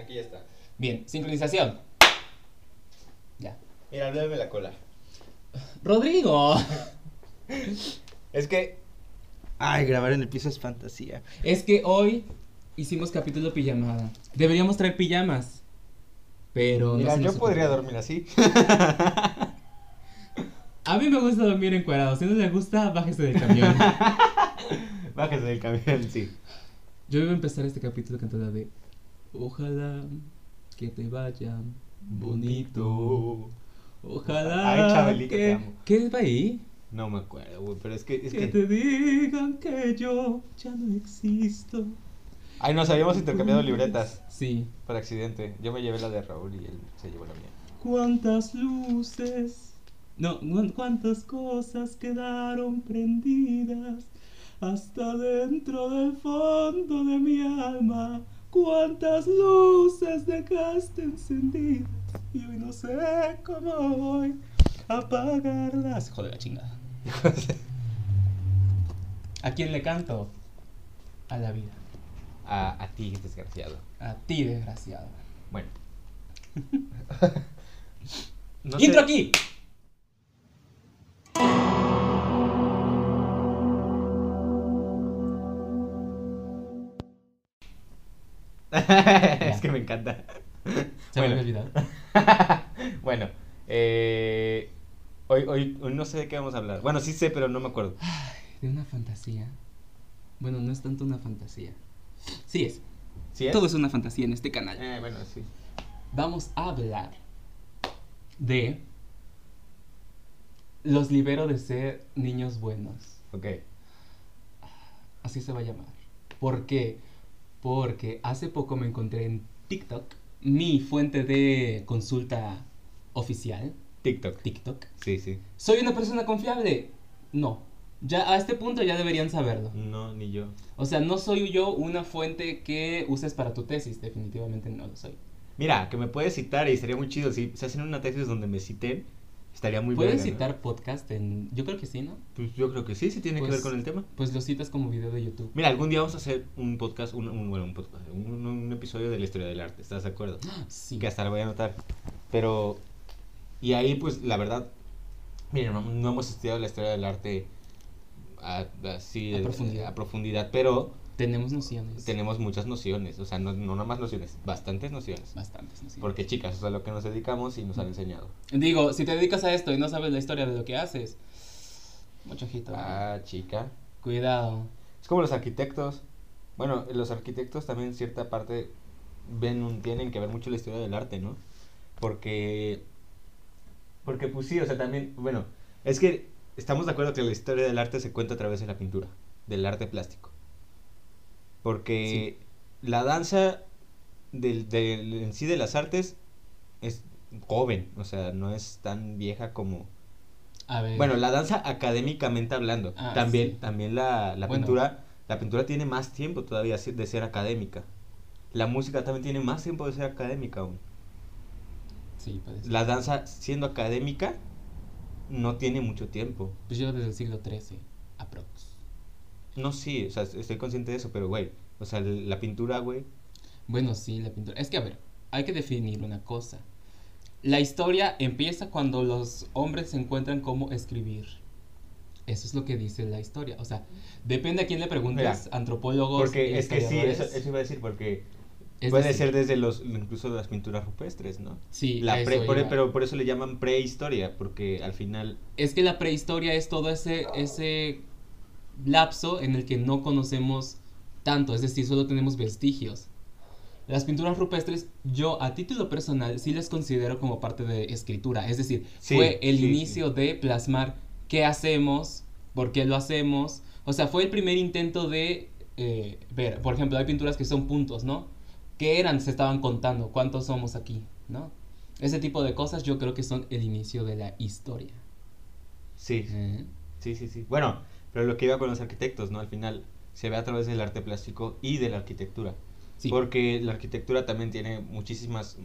Aquí ya está. Bien, sincronización. Ya. Mira, muéveme la cola. Rodrigo. Es que. Ay, grabar en el piso es fantasía. Es que hoy hicimos capítulo pijamada. Deberíamos traer pijamas. Pero Mira, yo podría dormir así. A mí me gusta dormir encuadrado. Si no le gusta, bájese del camión. Bájese del camión, sí. Yo iba a empezar este capítulo cantando de Ojalá que te vaya bonito. Ojalá Ay, Chabelita, que... te amo. ¿Qué va ahí? No me acuerdo, güey, pero es que. Es que que... te digan que yo ya no existo. Ay, nos habíamos intercambiado libretas Sí. por accidente. Yo me llevé la de Raúl y él se llevó la mía. Cuántas luces, no, cu- cuántas cosas quedaron prendidas hasta dentro del fondo de mi alma. Cuántas luces dejaste encendidas y hoy no sé cómo voy a apagarlas. Joder, la chingada. ¿A quién le canto? A la vida. a, a ti, desgraciado. A ti, desgraciado. Bueno. No ¡Intro sé- aquí! es que me encanta. Se me Bueno. había olvidado. bueno, eh, hoy, hoy, hoy no sé de qué vamos a hablar. Bueno, sí sé, pero no me acuerdo. De una fantasía. Bueno, no es tanto una fantasía. Sí es. ¿Sí es? Todo es una fantasía en este canal. Eh, bueno, sí. Vamos a hablar de los libero de ser niños buenos. Ok. Así se va a llamar. ¿Por qué? Porque hace poco me encontré en TikTok, mi fuente de consulta oficial, TikTok. TikTok. Sí, sí. ¿Soy una persona confiable? No. Ya a este punto ya deberían saberlo. No, ni yo. O sea, no soy yo una fuente que uses para tu tesis, definitivamente no lo soy. Mira, que me puedes citar y sería muy chido. Si se hacen una tesis donde me citen, estaría muy ¿Puedes verga, ¿no? citar podcast en...? Yo creo que sí, ¿no? Pues yo creo que sí, sí tiene que Pues- ver con el tema. Pues lo citas como video de YouTube. Mira, algún día vamos a hacer un podcast, un, un- bueno, un podcast, un, un episodio de la historia del arte, ¿estás de acuerdo? Sí. Que hasta lo voy a anotar. Pero, y ahí pues la verdad, miren, no, no hemos estudiado la historia del arte así A de- profundidad. a profundidad, pero Tenemos nociones. tenemos muchas nociones, o sea, no, no nada más nociones, bastantes nociones. Bastantes nociones. Porque chicas, eso es a lo que nos dedicamos y nos han enseñado. Digo, si te dedicas a esto y no sabes la historia de lo que haces, mucho ojito. ¿no? Ah, chica. Cuidado. Es como los arquitectos. Bueno, los arquitectos también en cierta parte ven un- tienen que ver mucho la historia del arte, ¿no? Porque porque pues sí, o sea, también, bueno, es que estamos de acuerdo que la historia del arte se cuenta a través de la pintura, del arte plástico. Porque la danza del, del- en sí de las artes es joven, o sea, no es tan vieja como A ver. bueno, la danza académicamente hablando. Ah, también sí. también la, la Bueno. pintura, la pintura tiene más tiempo todavía de ser académica. La música también tiene más tiempo de ser académica aún. Sí, ser. La danza siendo académica no tiene mucho tiempo. Pues yo desde el siglo XIII, aprox. No, sí, o sea, estoy consciente de eso, pero güey, o sea, la pintura, güey, Bueno, sí, la pintura. Es que, a ver, hay que definir una cosa. La historia empieza cuando los hombres se encuentran cómo escribir. Eso es lo que dice la historia. O sea, depende a quién le preguntes, Mira, antropólogos. porque es que sí, eso, iba a decir, porque Es puede decir, ser desde los, incluso las pinturas rupestres, ¿no? Sí, La pre- por- pero por eso le llaman prehistoria, porque al final Es que la prehistoria es todo ese, ese lapso en el que no conocemos tanto, es decir, solo tenemos vestigios. Las pinturas rupestres, yo a título personal sí les considero como parte de escritura, es decir, Sí, fue el sí, inicio de plasmar qué hacemos, por qué lo hacemos, o sea, fue el primer intento de eh, ver, por ejemplo, hay pinturas que son puntos, ¿no? ¿Qué eran? Se estaban contando, ¿cuántos somos aquí? ¿No? Ese tipo de cosas yo creo que son el inicio de la historia. sí, ¿Eh? Sí, sí, sí. Bueno, pero lo que iba con los arquitectos, ¿no? Al final se ve a través del arte plástico y de la arquitectura. Sí. Porque la arquitectura también tiene muchísimas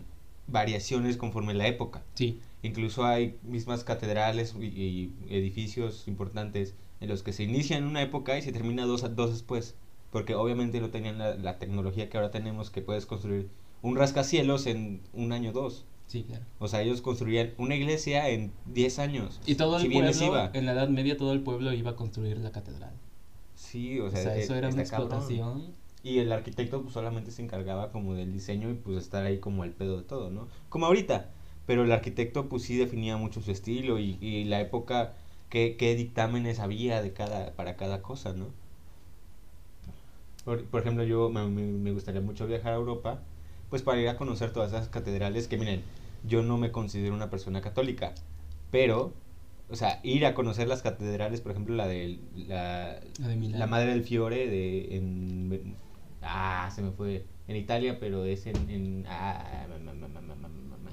variaciones conforme la época. Sí, Incluso hay mismas catedrales y, y edificios importantes en los que se inicia en una época y se termina dos, dos después. porque obviamente no tenían la, la tecnología que ahora tenemos, que puedes construir un rascacielos en un año o dos. Sí, claro. O sea, ellos construían una iglesia en 10 años. Y todo el si pueblo, iba. en la Edad Media, todo el pueblo iba a construir la catedral. Sí, o O sea, eso era una cabrón. explotación. Y el arquitecto pues solamente se encargaba como del diseño y pues estar ahí como el pedo de todo, ¿no? Como ahorita. Pero el arquitecto pues sí definía mucho su estilo y, y la época, qué, qué dictámenes había de cada, para cada cosa, ¿no? Por, por ejemplo, yo me- me gustaría mucho viajar a Europa, pues para ir a conocer todas esas catedrales que miren, yo no me considero una persona católica, pero, o sea, ir a conocer las catedrales, por ejemplo, la de la, La de Milán. la Madre del Fiore de en ah, se me fue en Italia, pero es en, en ah, ma, ma, ma.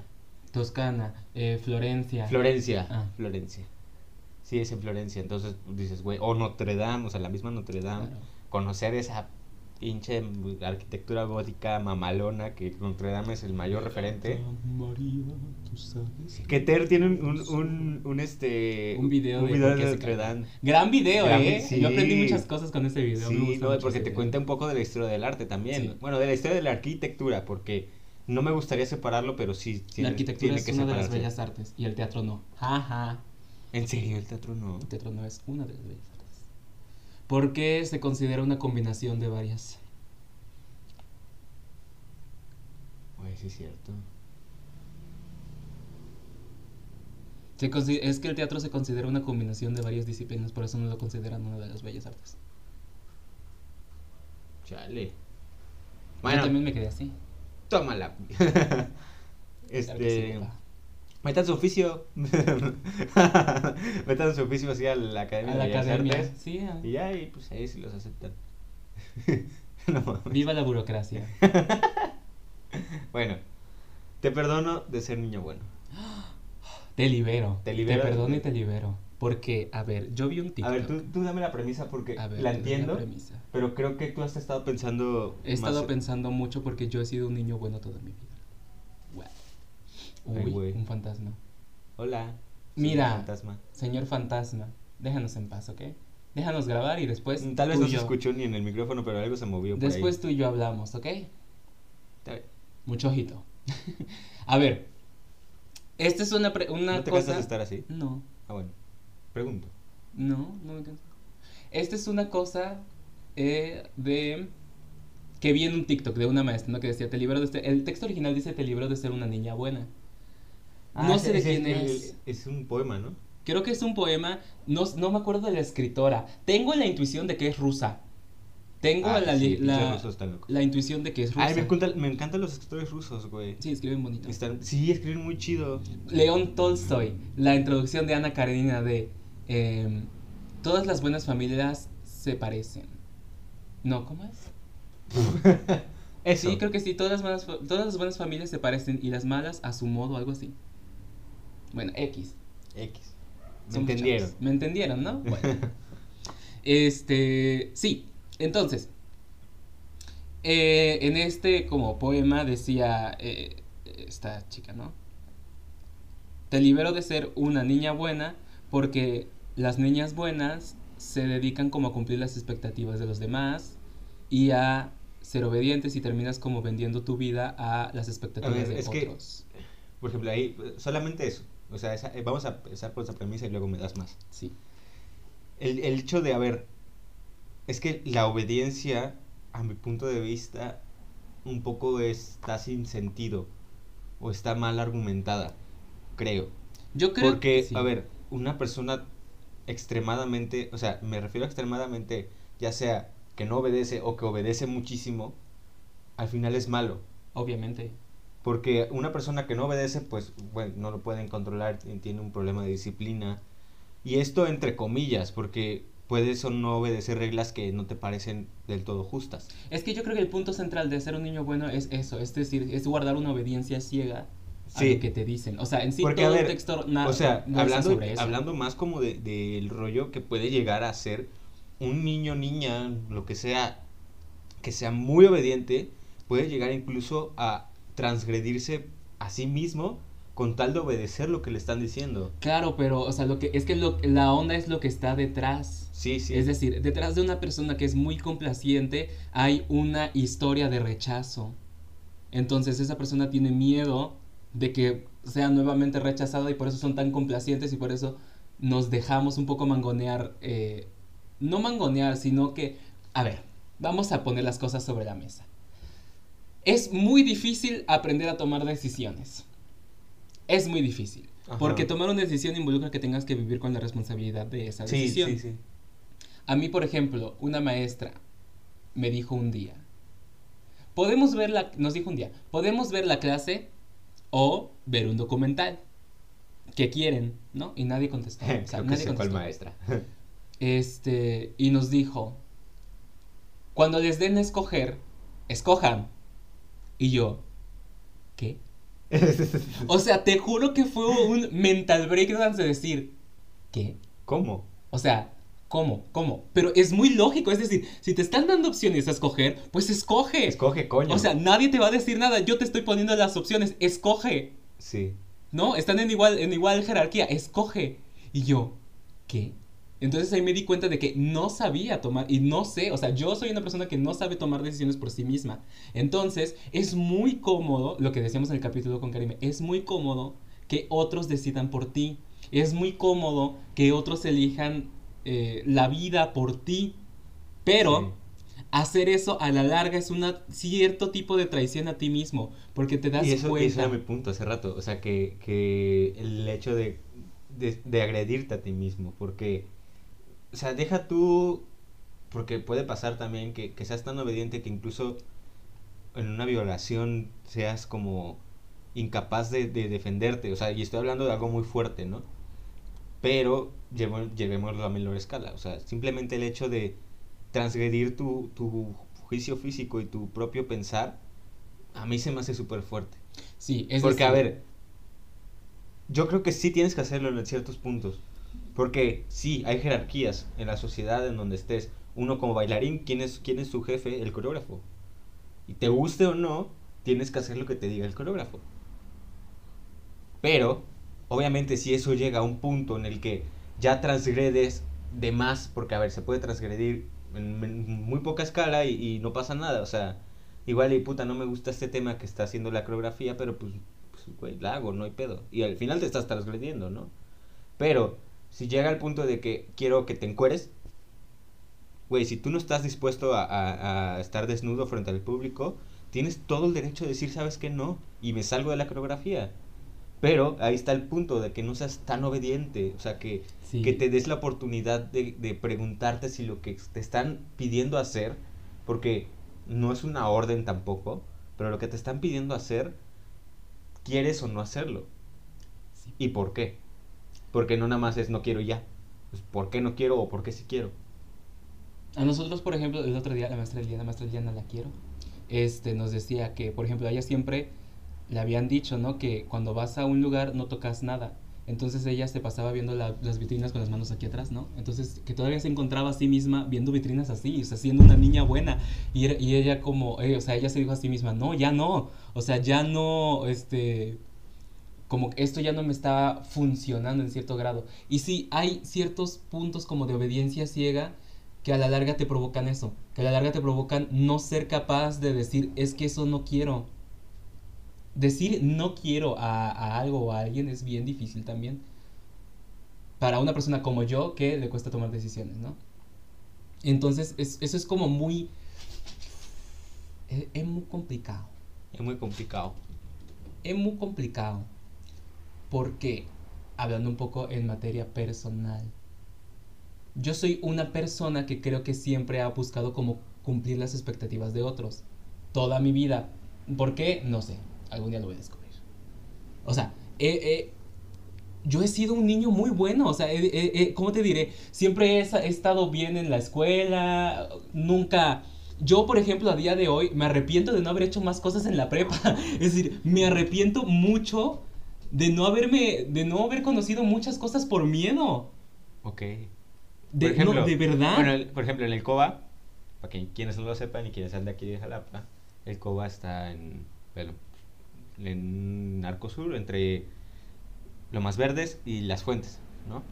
Toscana, eh, Florencia. Florencia, Ah. Florencia. Sí, es en Florencia, entonces dices, güey, o Notre Dame, o sea, la misma Notre Dame, Claro. conocer esa pinche arquitectura gótica mamalona que Notre Dame es el mayor referente. María, tú sabes. Que Ter tiene un, un, un, un, este Un video de video de Notre. Dame. Gran video, Gran eh. sí. Yo aprendí muchas cosas con ese video. me Sí, gusta no, porque te video. cuenta un poco de la historia del arte también. Sí. Bueno, de la historia de la arquitectura, porque no me gustaría separarlo, pero sí La tiene, arquitectura tiene es que una de las separarse. bellas artes y el teatro no. Jaja. ¿En serio el teatro no? El teatro no es una de las bellas. Porque se considera una combinación de varias. Güey, sí es cierto. Se es que el teatro se considera una combinación de varias disciplinas, por eso no lo consideran una de las bellas artes. Chale. Yo Bueno, también me quedé así. tómala. Este. Metan su oficio. metan su oficio así a la Academia A la de academia. Artes. Sí, ah. Y y pues ahí sí los aceptan. no. Viva la burocracia. Bueno, te perdono de ser niño bueno. Te libero. Te libero. perdono y te libero. Porque, a ver, yo vi un A TikTok. ver, tú, tú dame la premisa porque A ver, la te entiendo, premisa. pero creo que tú has estado pensando. He estado pensando mucho porque yo he sido un niño bueno toda mi vida. Ay, un fantasma. Hola. Mira. señor fantasma. Señor fantasma, déjanos en paz, ¿ok? Déjanos grabar y después. Tal vez no se escuchó ni en el micrófono, pero algo se movió por Después ahí. tú y yo hablamos, ¿ok? Está bien. Mucho ojito. a ver. Esta es una, pre- una ¿No te cosa. cansas de estar así? No, Ah, bueno. Pregunto. no, no me canso. Esta es una cosa eh, de. Que vi en un TikTok de una maestra, ¿no? Que decía, te libero de ser. El texto original dice, te libero de ser una niña buena. No sé de quién es. Es un poema, ¿no? Creo que es un poema, no, no me acuerdo de la escritora. Tengo la intuición de que es rusa. Tengo Ah, la, sí, la, intuición de que es rusa. Ay, me, encanta- me encantan los escritores rusos, güey. Sí, escriben bonito. Están, sí, escriben muy chido. León Tolstoy, la introducción de Ana Karenina de em, Todas las buenas familias se parecen. No, ¿cómo es? Eso. Sí, creo que sí, todas las, buenas, todas las buenas familias se parecen y las malas a su modo, algo así. Bueno, X. X. ¿Me entendieron? Me entendieron, ¿no? Bueno. este, sí, entonces, eh, en este como poema decía eh, esta chica, ¿no? Te libero de ser una niña buena porque las niñas buenas se dedican como a cumplir las expectativas de los demás y a ser obedientes y terminas como vendiendo tu vida a las expectativas ver, de es que- otros. Por ejemplo, ahí, solamente eso. O sea, esa- eh, vamos a empezar por esa premisa y luego me das más. Sí. El, el hecho de, a ver, es que la obediencia, a mi punto de vista, un poco está sin sentido o está mal argumentada, creo. Yo creo Porque, que sí. a ver, una persona extremadamente, o sea, me refiero a extremadamente, ya sea que no obedece o que obedece muchísimo, al final es malo. Obviamente. Porque una persona que no obedece, pues, bueno, no lo pueden controlar, tiene un problema de disciplina. Y esto entre comillas, porque puedes o no obedecer reglas que no te parecen del todo justas. Es que yo creo que el punto central de ser un niño bueno es eso, es decir, es guardar una obediencia ciega a lo que te dicen. O sea, en sí Porque, todo a ver, el texto na- o sea, no hablando, sobre eso. hablando más como de- del rollo que puede llegar a ser un niño, niña, lo que sea, que sea muy obediente, puede llegar incluso a transgredirse a sí mismo con tal de obedecer lo que le están diciendo. Claro, pero, o sea, lo que es que lo, la onda es lo que está detrás. Sí, sí. Es decir, detrás de una persona que es muy complaciente hay una historia de rechazo. Entonces esa persona tiene miedo de que sea nuevamente rechazada y por eso son tan complacientes y por eso nos dejamos un poco mangonear. eh, no mangonear, sino que, a ver, vamos a poner las cosas sobre la mesa. Es muy difícil aprender a tomar decisiones. Es muy difícil. Ajá. Porque tomar una decisión involucra que tengas que vivir con la responsabilidad de esa sí, decisión. sí, sí. A mí, por ejemplo, una maestra me dijo un día, podemos ver la, nos dijo un día, podemos ver la clase o ver un documental. ¿Qué quieren? ¿No? Y nadie contestó. O sea, Creo que nadie cuál contestó. maestra. Este, y nos dijo, cuando les den a escoger, escojan. Y yo, ¿qué? O sea, te juro que fue un mental breakdance de decir, ¿qué? ¿Cómo? O sea, ¿cómo? ¿Cómo? Pero es muy lógico, es decir, si te están dando opciones a escoger, pues escoge. Escoge, coño. O sea, nadie te va a decir nada, yo te estoy poniendo las opciones, escoge. sí. ¿No? Están en igual, en igual jerarquía, escoge. Y yo, ¿qué? Entonces ahí me di cuenta de que no sabía tomar, y no sé, o sea, yo soy una persona que no sabe tomar decisiones por sí misma. Entonces, es muy cómodo, lo que decíamos en el capítulo con Karime, es muy cómodo que otros decidan por ti. Es muy cómodo que otros elijan eh, la vida por ti. Pero hacer eso a la larga es un cierto tipo de traición a ti mismo, porque te das Y eso, y cuenta. eso era mi punto hace rato. O sea, que, que el hecho de, de, de agredirte a ti mismo. Porque, o sea, deja tú. Porque puede pasar también que, que seas tan obediente que incluso en una violación seas como incapaz de, de defenderte. O sea, y estoy hablando de algo muy fuerte, ¿no? Pero llevo- llevémoslo a menor escala. O sea, simplemente el hecho de transgredir tu, tu juicio físico y tu propio pensar, a mí se me hace súper fuerte. Sí, es Porque, a ver, yo creo que sí tienes que hacerlo en ciertos puntos. Porque sí, hay jerarquías en la sociedad en donde estés. Uno como bailarín, ¿quién es, quién es su jefe? El coreógrafo. Y te guste o no, tienes que hacer lo que te diga el coreógrafo. Pero, obviamente, si eso llega a un punto en el que ya transgredes de más, porque, a ver, se puede transgredir en, en muy poca escala y, no pasa nada. O sea, igual y puta, no me gusta este tema que está haciendo la coreografía, pero pues, pues, güey, la hago, no hay pedo. Y al final te estás transgrediendo, ¿no? Pero, si llega al punto de que quiero que te encueres, güey, si tú no estás dispuesto a, a- a estar desnudo frente al público, tienes todo el derecho de decir, ¿sabes qué? No. Y me salgo de la coreografía. Pero ahí está el punto de que no seas tan obediente. O sea, que, Sí. que te des la oportunidad de, de preguntarte si lo que te están pidiendo hacer, porque no es una orden tampoco, pero lo que te están pidiendo hacer, ¿quieres o no hacerlo? Sí. ¿Y por qué? Porque no nada más es no quiero ya. Pues, ¿Por qué no quiero o por qué sí quiero? A nosotros, por ejemplo, el otro día, la maestra Liliana, la maestra Liliana la quiero, este, nos decía que, por ejemplo, a ella siempre le habían dicho, ¿no? Que cuando vas a un lugar no tocas nada. Entonces ella se pasaba viendo la- las vitrinas con las manos aquí atrás, ¿no? Entonces que todavía se encontraba a sí misma viendo vitrinas así, o sea, siendo una niña buena. Y ella como, eh, o sea, ella se dijo a sí misma, no, ya no. O sea, ya no, este, como que esto ya no me está funcionando en cierto grado. Y sí, hay ciertos puntos como de obediencia ciega que a la larga te provocan eso, que a la larga te provocan no ser capaz de decir, es que eso no quiero. Decir no quiero a, a algo o a alguien es bien difícil también. Para una persona como yo que le cuesta tomar decisiones, ¿no? Entonces, es- eso es como muy... Es, es muy complicado. Es muy complicado. Es muy complicado. Porque, hablando un poco en materia personal, yo soy una persona que creo que siempre ha buscado como cumplir las expectativas de otros. Toda mi vida. ¿Por qué? No sé. Algún día lo voy a descubrir. O sea, he- yo he sido un niño muy bueno. O sea, ¿cómo te diré? Siempre he, he estado bien en la escuela. Nunca... Yo, por ejemplo, a día de hoy me arrepiento de no haber hecho más cosas en la prepa. Es decir, me arrepiento mucho de no haberme, de no haber conocido muchas cosas por miedo. Ok. De, Por ejemplo, no, de verdad. Bueno, el- por ejemplo, en el COBA, para que quienes no lo sepan y quienes sean de aquí de Jalapa, el COBA está en, bueno, en Arcosur, entre Lomas Verdes y Las Fuentes, ¿no?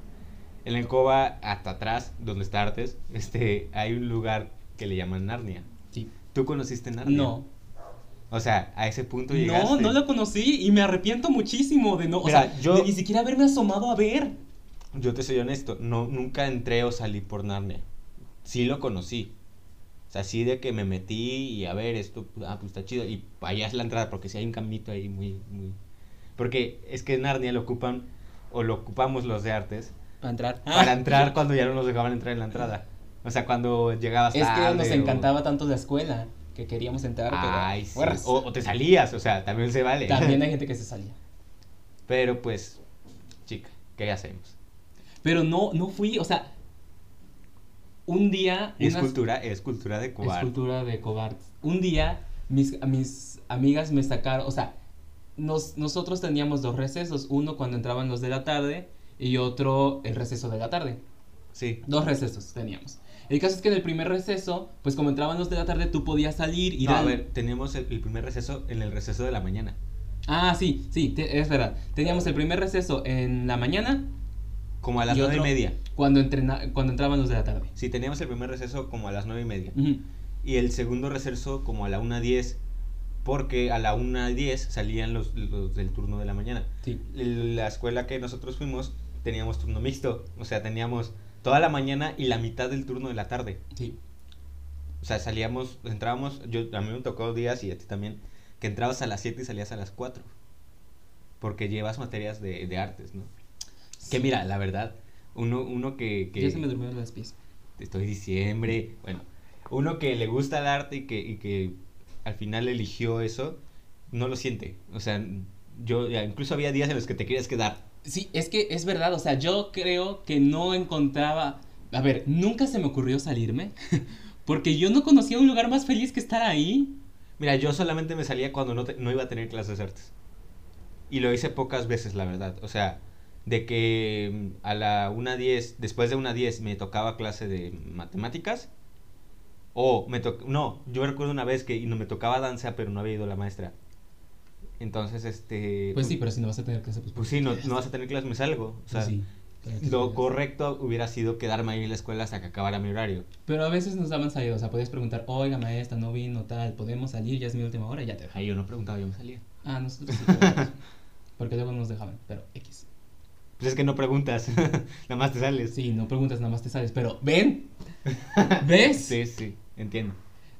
En el Cova, hasta atrás, donde está Artes, este, hay un lugar que le llaman Narnia. Sí. ¿Tú conociste Narnia? No. O sea, a ese punto llegaste. No, no lo conocí y me arrepiento muchísimo de no. O sea, yo- de ni siquiera haberme asomado a ver. Yo te soy honesto, no, nunca entré o salí por Narnia. Sí lo conocí. O sea, sí de que me metí y a ver, esto, ah, pues está chido. Y allá es la entrada, porque sí hay un caminito ahí muy, muy... Porque es que Narnia lo ocupan, o lo ocupamos los de artes, Para entrar. para entrar cuando ya no nos dejaban entrar en la entrada. O sea, cuando llegabas Es que nos o- encantaba tanto la escuela que queríamos entrar, pero. Ay, sí. fueras. O, o te salías, o sea, también se vale. También hay gente que se salía. Pero pues, chica, ¿qué hacemos? Pero no, no fui, o sea. Un día. Es unas- cultura, es cultura de Cuba. Es cultura de cobardes. Un día, mis, mis amigas me sacaron, o sea, nos, nosotros teníamos dos recesos, uno cuando entraban los de la tarde y otro el receso de la tarde. Sí. Dos recesos teníamos. El caso es que en el primer receso, pues como entraban los de la tarde, tú podías salir, ir No, a ver, teníamos el, el primer receso en el receso de la mañana. Ah, sí, sí, te- es verdad. Teníamos el primer receso en la mañana Como a las nueve y media. Cuando, entrena- cuando entraban los de la tarde. Sí, teníamos el primer receso como a las nueve y media. Y el segundo receso como a la una diez. Porque a la una diez salían los, los del turno de la mañana. Sí. La escuela que nosotros fuimos teníamos turno mixto. O sea, teníamos toda la mañana y la mitad del turno de la tarde. Sí. O sea, salíamos, entrábamos, yo, a mí me tocó días y a ti también, que entrabas a las 7 y salías a las 4. Porque llevas materias de, de artes, ¿no? Que mira, la verdad, uno, uno que... que Ya se me durmieron los pies. Estoy diciembre, bueno, uno que le gusta el arte y que, y que al final eligió eso, no lo siente. O sea, yo, incluso había días en los que te querías quedar. Sí, es que es verdad, o sea, yo creo que no encontraba, a ver, nunca se me ocurrió salirme, porque yo no conocía un lugar más feliz que estar ahí. Mira, yo solamente me salía cuando no, iba a tener clases de artes. Y lo hice pocas veces, la verdad. O sea, de que mm, a la 1.10, después de 1.10 me tocaba clase de matemáticas. O me tocó, no, yo recuerdo una vez que no me tocaba danza, pero no había ido la maestra. Entonces, este... Pues sí, pero si no vas a tener clase, pues... Pues sí, no, no vas a tener clases, me salgo. O sea, Pues sí. lo correcto hubiera sido quedarme ahí en la escuela hasta que acabara mi horario. Pero a veces nos daban salida, o sea, podías preguntar, oiga maestra, no vino, tal, podemos salir, ya es mi última hora, ya te dejaban. Ahí yo no preguntaba, yo me salía. Ah, nosotros sí podíamos. Porque luego no nos dejaban, pero X. Pues es que no preguntas, nada más te sales. Sí, no preguntas, nada más te sales, pero ¿ven? ¿Ves? Sí, sí, entiendo.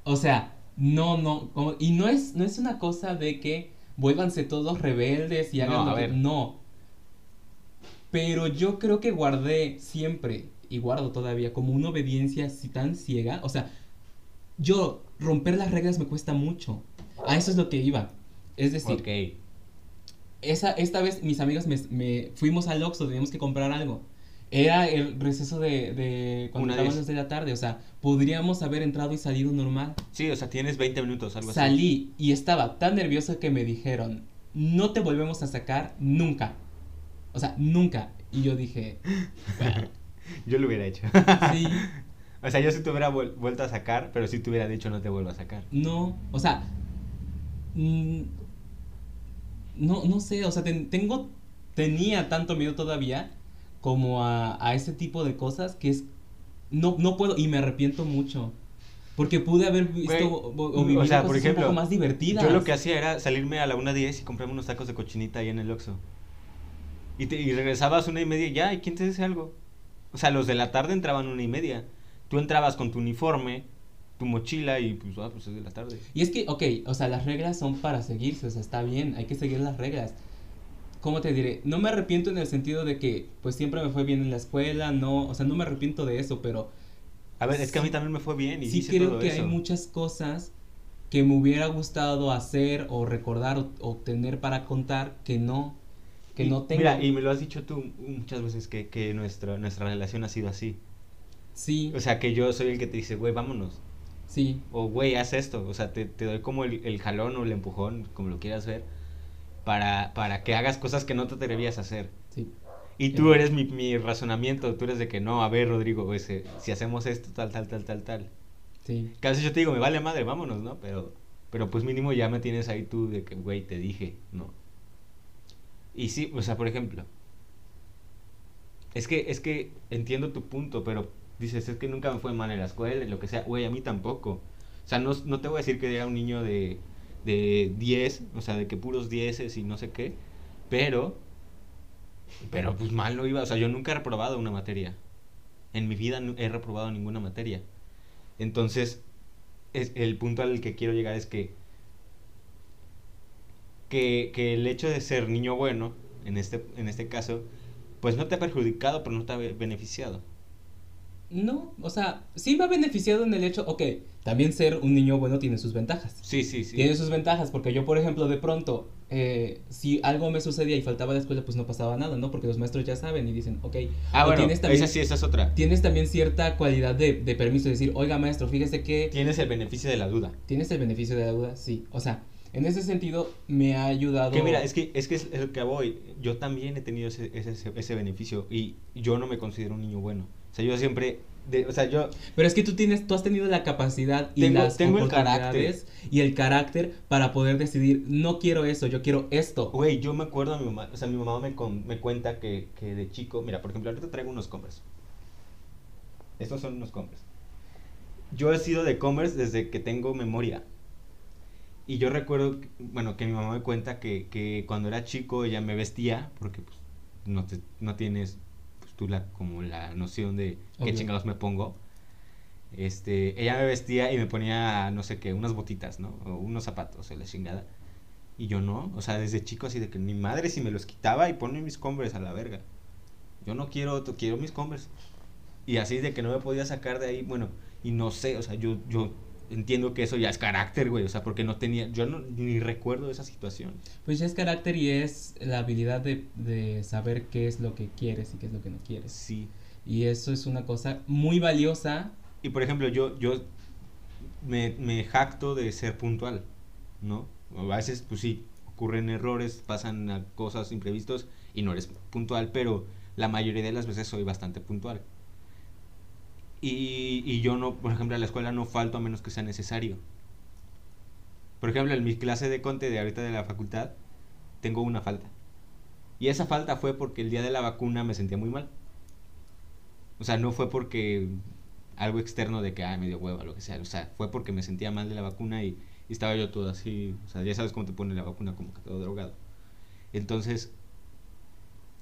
O sea, no, no, como- y no es, no es una cosa de que vuélvanse todos rebeldes y No, hagan lo a que- ver. no. Pero yo creo que guardé siempre, y guardo todavía, como una obediencia así tan ciega. O sea, yo, romper las reglas me cuesta mucho. A eso es lo que iba. Es decir, Ok. esa, esta vez mis amigas me, me- fuimos al Oxxo, teníamos que comprar algo. Era el receso de, de cuando vez. los de la tarde, o sea, podríamos haber entrado y salido normal. Sí, o sea, tienes 20 minutos, algo así. Salí y estaba tan nerviosa que me dijeron, no te volvemos a sacar nunca. O sea, nunca. Y yo dije, bueno, Yo lo hubiera hecho. sí, o sea, yo sí te hubiera vuel- vuelto a sacar, pero sí te hubiera dicho no te vuelvo a sacar. no, o sea, mm, no, no sé, o sea, ten- tengo, tenía tanto miedo todavía como a, a ese tipo de cosas que es, no, no puedo y me arrepiento mucho. Porque pude haber visto Güey, o, o o vivido sea, por cosas ejemplo, un poco más divertidas. Yo lo que hacía era salirme a la 1.10 y comprarme unos tacos de cochinita ahí en el Oxxo. Y, te, y regresabas una y media y ya, ¿y quién te dice algo? O sea, los de la tarde entraban una y media. Tú entrabas con tu uniforme, tu mochila y pues, ah, pues es de la tarde. Y es que, ok, o sea, las reglas son para seguirse, o sea, está bien, hay que seguir las reglas. ¿Cómo te diré? No me arrepiento en el sentido de que, pues siempre me fue bien en la escuela, no, o sea, no me arrepiento de eso, pero A ver, es que a mí también me fue bien y sí hice creo todo que eso. hay muchas cosas que me hubiera gustado hacer o recordar o, o tener para contar que no, que Y- no tengo. Mira, y me lo has dicho tú muchas veces que, que nuestra, nuestra relación ha sido así. Sí, O sea, que yo soy el que te dice, güey, vámonos. sí, O, güey, haz esto. O sea, te, te doy como el, el jalón o el empujón, como lo quieras ver, para, para que hagas cosas que no te atrevías a hacer. sí. Y tú Ya. eres mi, mi razonamiento, tú eres de que no, a ver, Rodrigo, eh, si hacemos esto, tal, tal, tal, tal, tal. Sí, Que a veces yo te digo, me vale madre, vámonos, ¿no? Pero, pero pues mínimo ya me tienes ahí tú de que, güey, te dije, ¿no? Y sí, o sea, por ejemplo, Es que, es que entiendo tu punto, pero dices, es que nunca me fue mal en la escuela lo que sea. Güey, a mí tampoco. O sea, no, no te voy a decir que era un niño de, de 10, o sea, de que puros 10 y no sé qué, pero, pero pues mal no iba. O sea, yo nunca he reprobado una materia. En mi vida he reprobado ninguna materia. Entonces, es, el punto al que quiero llegar es que, que, que el hecho de ser niño bueno, en este, en este caso, pues no te ha perjudicado, pero no te ha be- beneficiado. No, o sea, sí me ha beneficiado en el hecho, ok, también ser un niño bueno tiene sus ventajas. Sí, sí, sí. Tiene sus ventajas, porque yo, por ejemplo, de pronto, eh, si algo me sucedía y faltaba la escuela, pues no pasaba nada, ¿no? Porque los maestros ya saben y dicen, ok. Ah, bueno, tienes también, esa sí, esa es otra. tienes también cierta cualidad de, de permiso, de decir, oiga, maestro, fíjese que Tienes el beneficio de la duda. tienes el beneficio de la duda, sí. O sea, en ese sentido, me ha ayudado. Que mira, es que es, que es lo que voy. Yo también he tenido ese, ese, ese beneficio y yo no me considero un niño bueno. O sea, yo siempre... de- o sea, yo... Pero es que tú tienes, tú has tenido la capacidad y Tengo- las tengo el oportunidades y el carácter para poder decidir, no quiero eso, yo quiero esto. Güey, yo me acuerdo a mi mamá, o sea, mi mamá me, con- me cuenta que, que de chico, mira, por ejemplo, ahorita traigo unos Converse. Estos son unos Converse. Yo he sido de Converse desde que tengo memoria. Y yo recuerdo, bueno, que mi mamá me cuenta que, que cuando era chico ella me vestía, porque pues no, te- no tienes tú la, como la noción de qué chingados me pongo. Este, ella me vestía y me ponía, no sé qué, unas botitas, ¿no? O unos zapatos, o la chingada. Y yo no, o sea, desde chico así de que mi madre si me los quitaba y pone mis Converse a la verga. Yo no quiero, otro, quiero mis Converse. Y así de que no me podía sacar de ahí, bueno, y no sé, o sea, yo, yo entiendo que eso ya es carácter, güey, o sea, porque no tenía, yo no, ni recuerdo esa situación. Pues ya es carácter y es la habilidad de, de saber qué es lo que quieres y qué es lo que no quieres. Sí. Y eso es una cosa muy valiosa. Y por ejemplo, yo, yo me, me jacto de ser puntual, ¿no? A veces, pues sí, ocurren errores, pasan cosas imprevistos y no eres puntual, pero la mayoría de las veces soy bastante puntual. Y, y yo no, por ejemplo, a la escuela no falto a menos que sea necesario. Por ejemplo, en mi clase de conte de ahorita de la facultad, tengo una falta. Y esa falta fue porque el día de la vacuna me sentía muy mal. O sea, no fue porque algo externo de que, ay, me dio hueva, lo que sea. O sea, fue porque me sentía mal de la vacuna y, y estaba yo todo así. O sea, ya sabes cómo te pone la vacuna, como que todo drogado. Entonces,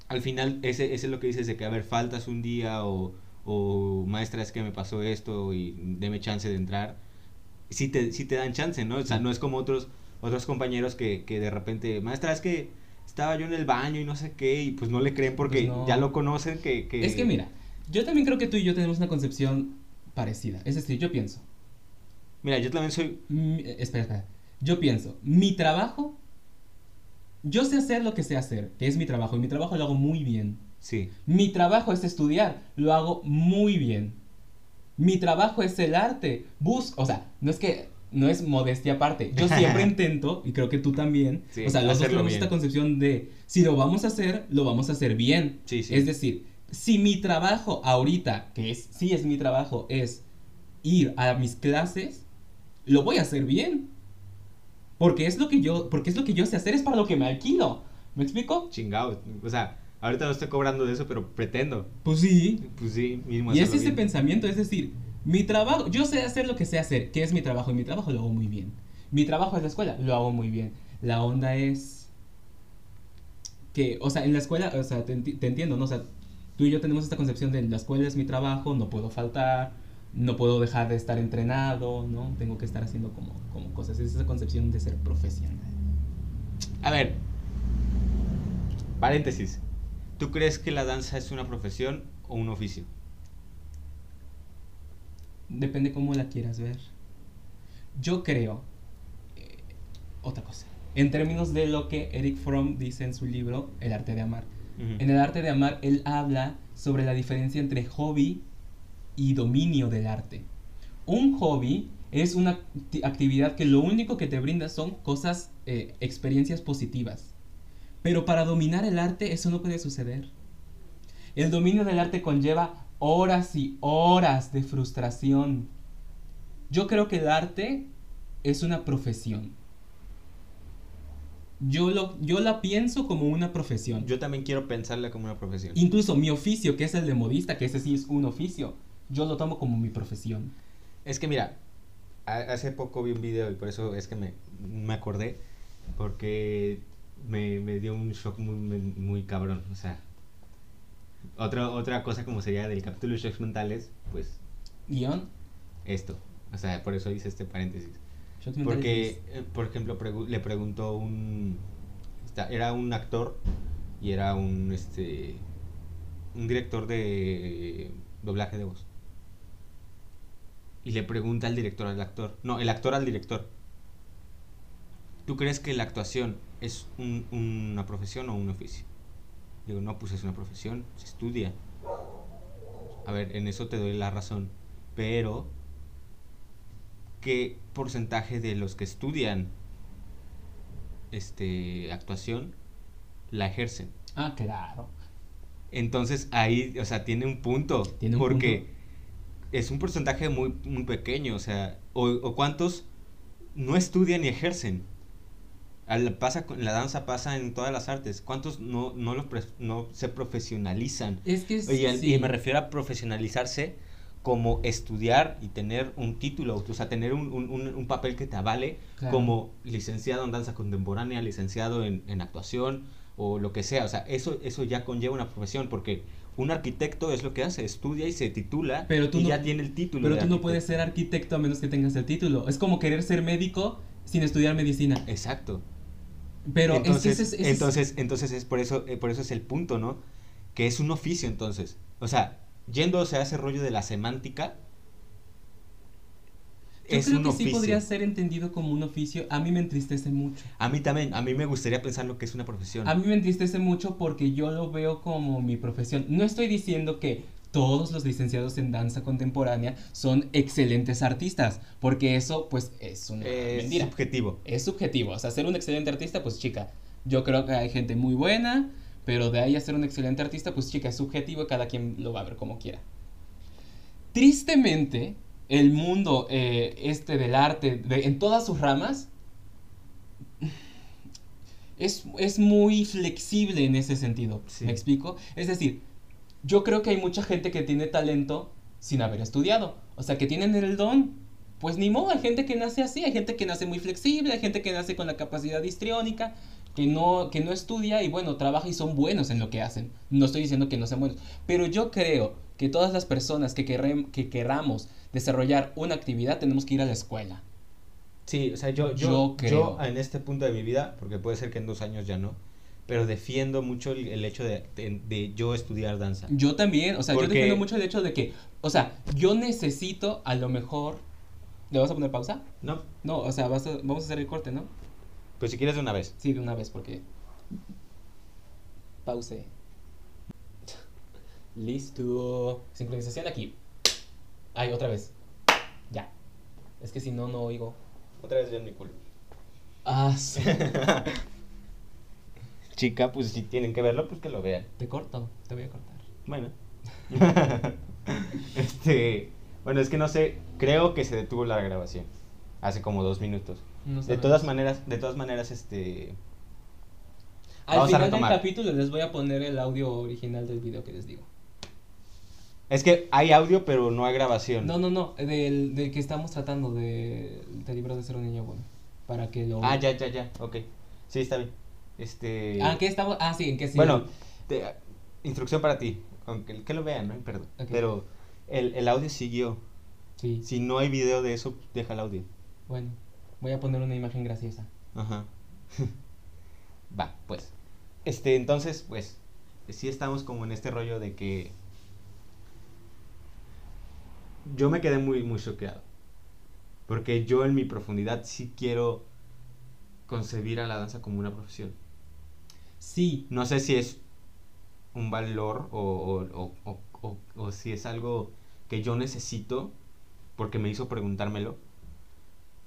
al final, ese, ese es lo que dices de que, a ver, faltas un día o, o maestra, es que me pasó esto y deme chance de entrar. Sí te, sí te dan chance, ¿no? O sea, no es como otros, otros compañeros que, que de repente, maestra, es que estaba yo en el baño y no sé qué, y pues no le creen porque Pues no. ya lo conocen que, que... Es que mira, yo también creo que tú y yo tenemos una concepción parecida. Es decir, yo pienso, Mira, yo también soy... mi- eh, espera, espera, yo pienso, mi trabajo, yo sé hacer lo que sé hacer, que es mi trabajo, y mi trabajo lo hago muy bien. Sí. Mi trabajo es estudiar, lo hago muy bien. Mi trabajo es el arte. Busco, o sea, no es que no es modestia aparte. Yo siempre intento y creo que tú también. Sí, o sea, los dos tenemos esta concepción de si lo vamos a hacer, lo vamos a hacer bien. Sí, sí. Es decir, si mi trabajo ahorita, que es sí es mi trabajo, es ir a mis clases, lo voy a hacer bien. Porque es lo que yo, porque es lo que yo sé hacer, es para lo que me alquilo. ¿Me explico? Chingado. O sea, ahorita no estoy cobrando de eso, pero pretendo. Pues sí. Pues sí, mismo Y es ese bien. pensamiento, es decir, mi trabajo, yo sé hacer lo que sé hacer, que es mi trabajo, y mi trabajo lo hago muy bien. Mi trabajo es la escuela, lo hago muy bien. La onda es que, o sea, en la escuela, o sea, te, te entiendo, ¿no? O sea, tú y yo tenemos esta concepción de la escuela es mi trabajo, no puedo faltar, no puedo dejar de estar entrenado, ¿no? Tengo que estar haciendo como, como cosas. Es esa concepción de ser profesional. A ver. Paréntesis. ¿Tú crees que la danza es una profesión o un oficio? Depende cómo la quieras ver. Yo creo eh, otra cosa. En términos de lo que Eric Fromm dice en su libro El arte de amar. En el arte de amar él habla sobre la diferencia entre hobby y dominio del arte. Un hobby es una acti- actividad que lo único que te brinda son cosas, eh, experiencias positivas. Pero para dominar el arte eso no puede suceder. El dominio del arte conlleva horas y horas de frustración. Yo creo que el arte es una profesión. Yo, lo, yo la pienso como una profesión. Yo también quiero pensarla como una profesión. Incluso mi oficio, que es el de modista, que ese sí es un oficio, yo lo tomo como mi profesión. Es que mira, hace poco vi un video y por eso es que me, me acordé, porque me, me dio un shock muy, muy, cabrón. O sea, otra, otra cosa como sería del capítulo de shocks mentales, pues Guión. esto. O sea, por eso hice este paréntesis. Shocks Porque, eh, por ejemplo, pregu- le preguntó un... Era un actor y era un, este, un director de doblaje de voz. Y le pregunta al director al actor. No, el actor al director. ¿Tú crees que la actuación es un- una profesión o un oficio? Digo, no, pues es una profesión, se estudia. A ver, en eso te doy la razón. Pero qué porcentaje de los que estudian este actuación la ejercen. Ah, claro. Entonces ahí, o sea, tiene un punto. Tiene un porque es un porcentaje muy, muy pequeño. O sea, o, o cuántos no estudian ni ejercen. Al- pasa con la danza pasa en todas las artes. ¿Cuántos no, no, lo pre- no se profesionalizan? Es que es- sí. y me refiero a profesionalizarse como estudiar y tener un título, o sea, tener un, un- un- un papel que te avale Claro. como licenciado en danza contemporánea, licenciado en, en actuación o lo que sea. O sea, eso, eso ya conlleva una profesión porque un arquitecto es lo que hace, estudia y se titula Pero tú y no- ya tiene el título. Pero tú no puedes ser arquitecto a menos que tengas el título. Es como querer ser médico sin estudiar medicina. Exacto. Pero entonces, es entonces, entonces es por eso, eh, por eso es el punto, ¿no? Que es un oficio entonces. O sea, yéndose a ese rollo de la semántica, Yo es creo un que oficio. sí podría ser entendido como un oficio. A mí me entristece mucho. A mí también, a mí me gustaría pensar lo que es una profesión. A mí me entristece mucho porque yo lo veo como mi profesión. No estoy diciendo que todos los licenciados en danza contemporánea son excelentes artistas, porque eso pues es una es mentira. subjetivo. Es subjetivo. O sea, ser un excelente artista, pues chica, yo creo que hay gente muy buena, pero de ahí a ser un excelente artista, pues chica, es subjetivo y cada quien lo va a ver como quiera. Tristemente, el mundo eh, este del arte, de- en todas sus ramas, es, es muy flexible en ese sentido. Sí. ¿Me explico? Es decir, yo creo que hay mucha gente que tiene talento sin haber estudiado. O sea, que tienen el don. Pues ni modo, hay gente que nace así, hay gente que nace muy flexible, hay gente que nace con la capacidad histriónica, que no, que no estudia y bueno, trabaja y son buenos en lo que hacen. No estoy diciendo que no sean buenos, pero yo creo que todas las personas que, querrem- que querramos desarrollar una actividad tenemos que ir a la escuela. Sí, o sea, yo, yo, Yo creo. yo en este punto de mi vida, porque puede ser que en dos años ya no, pero defiendo mucho el, el hecho de, de- de yo estudiar danza. Yo también, o sea, yo defiendo mucho el hecho de que, o sea, yo necesito a lo mejor... ¿Le vas a poner pausa? No, No, o sea, vas a- vamos a hacer el corte, ¿no? pues si quieres de una vez. Sí, de una vez, porque. Pause. Listo. Sincronización aquí. Ay, otra vez. Ya. Es que si no, no oigo. Otra vez yo en mi culo. Ah, sí. Chica, pues si tienen que verlo, pues que lo vean. Te corto, te voy a cortar. Bueno. este, bueno, es que no sé, creo que se detuvo la grabación hace como dos minutos. No De todas maneras, de todas maneras, este, Al vamos a final del capítulo les voy a poner el audio original del video que les digo. es que hay audio, pero no hay grabación. No, no, no. Del, del que estamos tratando, de, del libro de ser un niño bueno. Para que lo. Ah, ya, ya, ya, ok. Sí, está bien. Este, Ah, ¿en qué estamos? Ah, sí, en qué sí. bueno, te- instrucción para ti, aunque que lo vean, no perdón. Pero el, el audio siguió. Sí. Si no hay video de eso, deja el audio. Bueno, voy a poner una imagen graciosa. Ajá. Va, pues. Este, entonces, pues, sí estamos como en este rollo de que yo me quedé muy, muy choqueado. Porque yo en mi profundidad sí quiero concebir a la danza como una profesión. Sí, No sé si es un valor o, o- o- o- si es algo que yo necesito porque me hizo preguntármelo.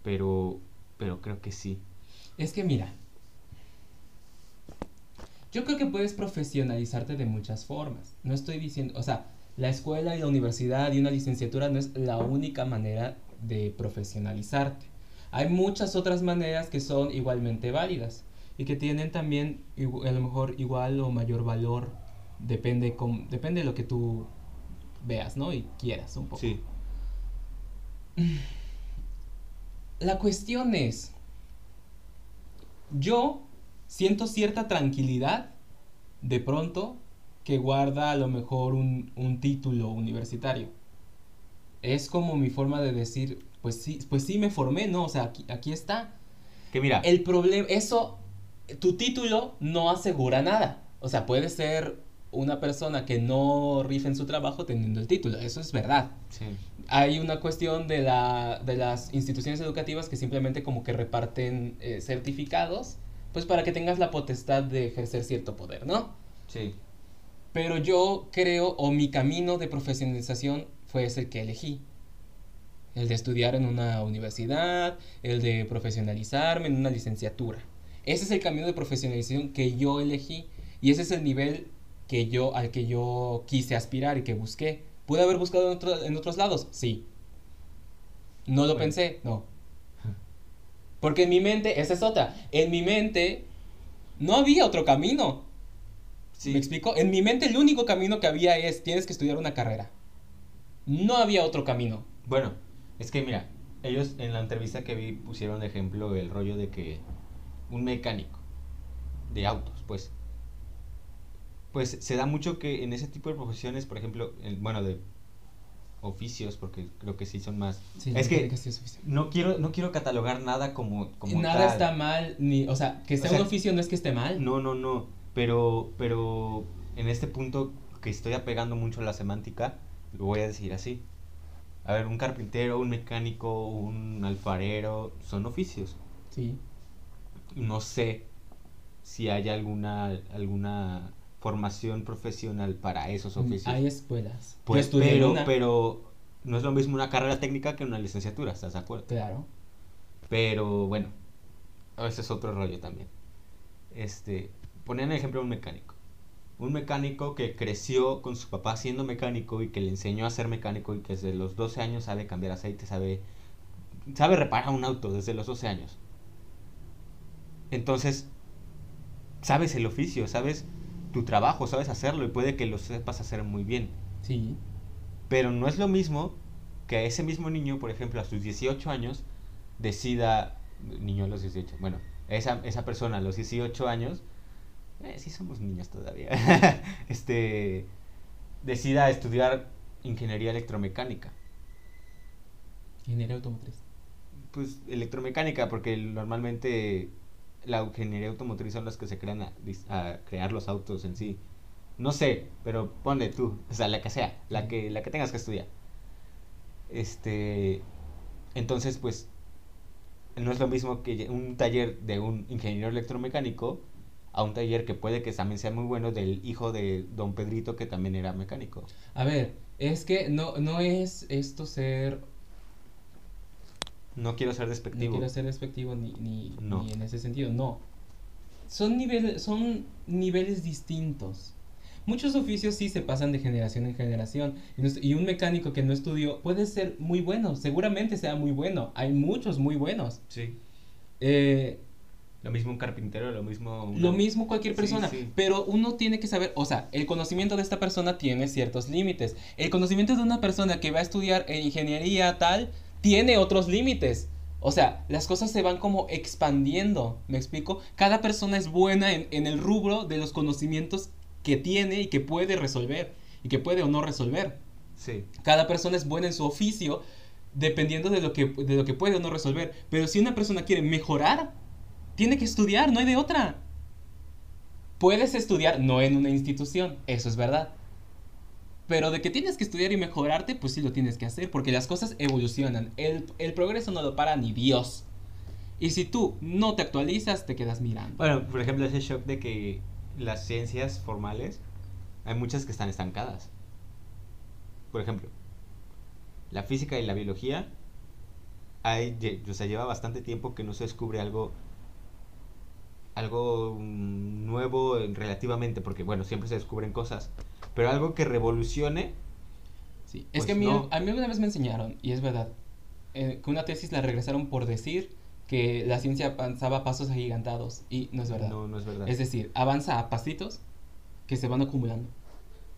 Pero, pero creo que sí. Es que mira, yo creo que puedes profesionalizarte de muchas formas. No estoy diciendo, o sea, la escuela y la universidad y una licenciatura no es la única manera de profesionalizarte. Hay muchas otras maneras que son igualmente válidas. Y que tienen también a lo mejor igual o mayor valor, depende, depende de lo que tú veas, ¿no? Y quieras un poco. Sí. La cuestión es, yo siento cierta tranquilidad de pronto que guarda a lo mejor un, un título universitario. Es como mi forma de decir, pues sí, pues sí me formé, ¿no? O sea, aquí, aquí está. Que mira, El problema, eso, tu título no asegura nada. O sea, puede ser una persona que no rife en su trabajo teniendo el título, eso es verdad sí. hay una cuestión de, la, de las instituciones educativas que simplemente como que reparten eh, certificados, pues para que tengas la potestad de ejercer cierto poder, ¿no? Sí. Pero yo creo, o mi camino de profesionalización fue ese que elegí. El de estudiar en una universidad, el de profesionalizarme en una licenciatura. Ese es el camino de profesionalización que yo elegí y ese es el nivel que yo, al que yo quise aspirar y que busqué. ¿Pude haber buscado en, otro- en otros lados? Sí. ¿No lo Bueno. pensé? No. Porque en mi mente, esa es otra, en mi mente no había otro camino. Sí. ¿Me explico? En mi mente el único camino que había es tienes que estudiar una carrera. No había otro camino. Bueno, es que mira, ellos en la entrevista que vi pusieron de ejemplo el rollo de que un mecánico de autos, pues, pues se da mucho que en ese tipo de profesiones, por ejemplo, en- bueno, de oficios, porque creo que sí son más. es que no quiero, no quiero catalogar nada como, como nada tal. está mal, ni, o sea, que O sea, sea, un oficio no es que esté mal. No, no, no. Pero, pero en este punto que estoy apegando mucho a la semántica, lo voy a decir así. A ver, un carpintero, un mecánico, un alfarero, son oficios. Sí. No sé si hay alguna, alguna formación profesional para esos oficios. Mm, Hay escuelas. Pues, pero, una. pero no es lo mismo una carrera técnica que una licenciatura, ¿estás de acuerdo? Claro. Pero bueno, ese es otro rollo también. Este, ponían el ejemplo de un mecánico. Un mecánico que creció con su papá siendo mecánico y que le enseñó a ser mecánico y que desde los 12 años sabe cambiar aceite, sabe, sabe reparar un auto desde los 12 años. Entonces, sabes el oficio, sabes tu trabajo, sabes hacerlo y puede que lo sepas hacer muy bien. Sí. Pero no es lo mismo que ese mismo niño, por ejemplo, a sus 18 años, decida, niño a los 18, bueno, esa, esa persona a los 18 años, eh, sí somos niños todavía, este, decida estudiar ingeniería electromecánica. Ingeniería automotriz. Pues electromecánica, porque normalmente la ingeniería automotriz son las que se crean a, crear los autos en sí. No sé, pero ponle tú, o sea, la que sea, la que, la que tengas que estudiar. Este, entonces, pues, no es lo mismo que un taller de un ingeniero electromecánico a un taller que puede que también sea muy bueno del hijo de don Pedrito que también era mecánico. A ver, es que no, no es esto ser. No quiero ser No despectivo. quiero ser despectivo ni, ni, No. ni en ese sentido, no. Son niveles, son niveles distintos. Muchos oficios sí se pasan de generación en generación. Y, no un mecánico que no estudió puede ser muy bueno, seguramente sea muy bueno. Hay muchos muy buenos. Sí. Eh, Lo mismo un carpintero, lo mismo... una- Lo mismo cualquier Sí, persona, sí. pero uno tiene que saber, o sea, el conocimiento de esta persona tiene ciertos límites. El conocimiento de una persona que va a estudiar en ingeniería tal tiene otros límites. O sea, las cosas se van como expandiendo, ¿me explico? Cada persona es buena en, en el rubro de los conocimientos que tiene y que puede resolver, y que puede o no resolver. Sí. Cada persona es buena en su oficio dependiendo de lo que, de lo que puede o no resolver. Pero si una persona quiere mejorar, tiene que estudiar, no hay de otra. Puedes estudiar no en una institución, eso es verdad. Pero de que tienes que estudiar y mejorarte, pues sí lo tienes que hacer, porque las cosas evolucionan. El, el progreso no lo para ni Dios. Y si tú no te actualizas, te quedas mirando. Bueno, por ejemplo, ese shock de que las ciencias formales, hay muchas que están estancadas. Por ejemplo, la física y la biología, hay, o sea, lleva bastante tiempo que no se descubre algo mm, nuevo relativamente, porque bueno, siempre se descubren cosas, pero algo que revolucione, Sí, es Pues que a mí, no. a mí una vez me enseñaron, y es verdad, eh, que una tesis la regresaron por decir que la ciencia avanzaba a pasos agigantados y no es verdad. No, no es verdad. Es decir, avanza a pasitos que se van acumulando.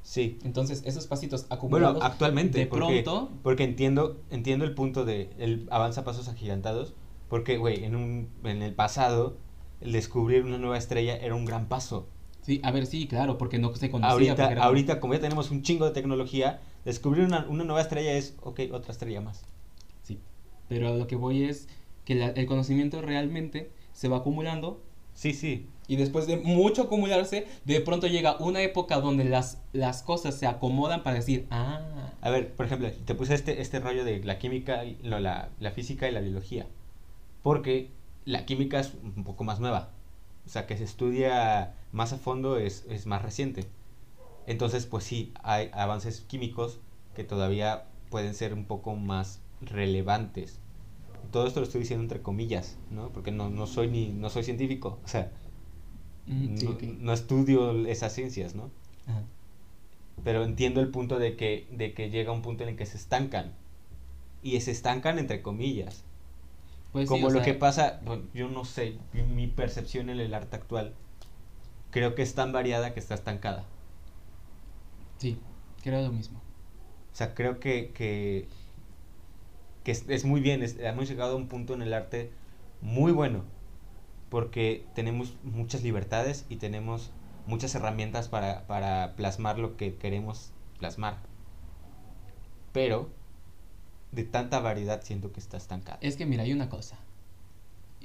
Sí. Entonces, esos pasitos Bueno, acumulados actualmente, de porque, pronto porque entiendo, entiendo el punto de el avanza a pasos agigantados, porque, güey, en, un, en el pasado, el descubrir una nueva estrella era un gran paso. Sí, a ver, sí, claro, porque no se conocía. Ahorita, era- ahorita, como ya tenemos un chingo de tecnología, descubrir una, una nueva estrella es, ok, otra estrella más. Sí, pero a lo que voy es que la- el conocimiento realmente se va acumulando Sí, sí. y después de mucho acumularse, de pronto llega una época donde las, las cosas se acomodan para decir, ah, A ver, por ejemplo, te puse este, este rollo de la química, no, la, la física y la biología. Porque la química es un poco más nueva. O sea, que se estudia más a fondo es, es más reciente. Entonces, pues sí, hay avances químicos que todavía pueden ser un poco más relevantes. Todo esto lo estoy diciendo entre comillas, ¿no? Porque no, no soy ni no soy científico, o sea, mm, sí, no, estudio esas ciencias, ¿no? Ajá. pero entiendo el punto de que, de que llega un punto en el que se estancan. Y se estancan entre comillas. Pues Como lo sea, que pasa, bueno, yo no sé, mi percepción en el arte actual, creo que es tan variada que está estancada. Sí, creo lo mismo. O sea, creo que, que, que es, es muy bien, es- hemos llegado a un punto en el arte muy bueno, porque tenemos muchas libertades y tenemos muchas herramientas para, para plasmar lo que queremos plasmar. Pero de tanta variedad siento que está estancada. Es que mira, hay una cosa.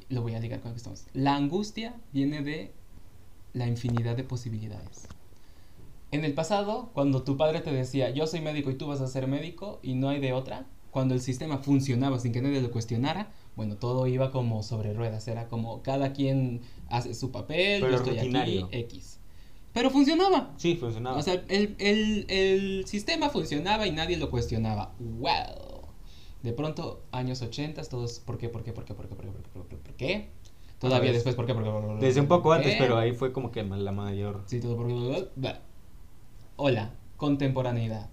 Lo voy a ligar con lo que estamos. La angustia viene de la infinidad de posibilidades. En el pasado, cuando tu padre te decía, yo soy médico y tú vas a ser médico y no hay de otra, cuando el sistema funcionaba sin que nadie lo cuestionara, bueno, todo iba como sobre ruedas, era como cada quien hace su papel, Pero yo estoy rutinario. aquí, X. Pero funcionaba. Sí, funcionaba. O sea, el, el, el sistema funcionaba y nadie lo cuestionaba. ¡Wow! De pronto, años 80, todos, ¿por qué, por qué, por qué, por qué, por qué, por qué, por qué, por qué? Todavía después, ¿por qué, por qué, por qué, por qué, Desde un poco antes, qué? pero ahí fue como que la mayor... Sí, todo por qué, bla. Hola, contemporaneidad.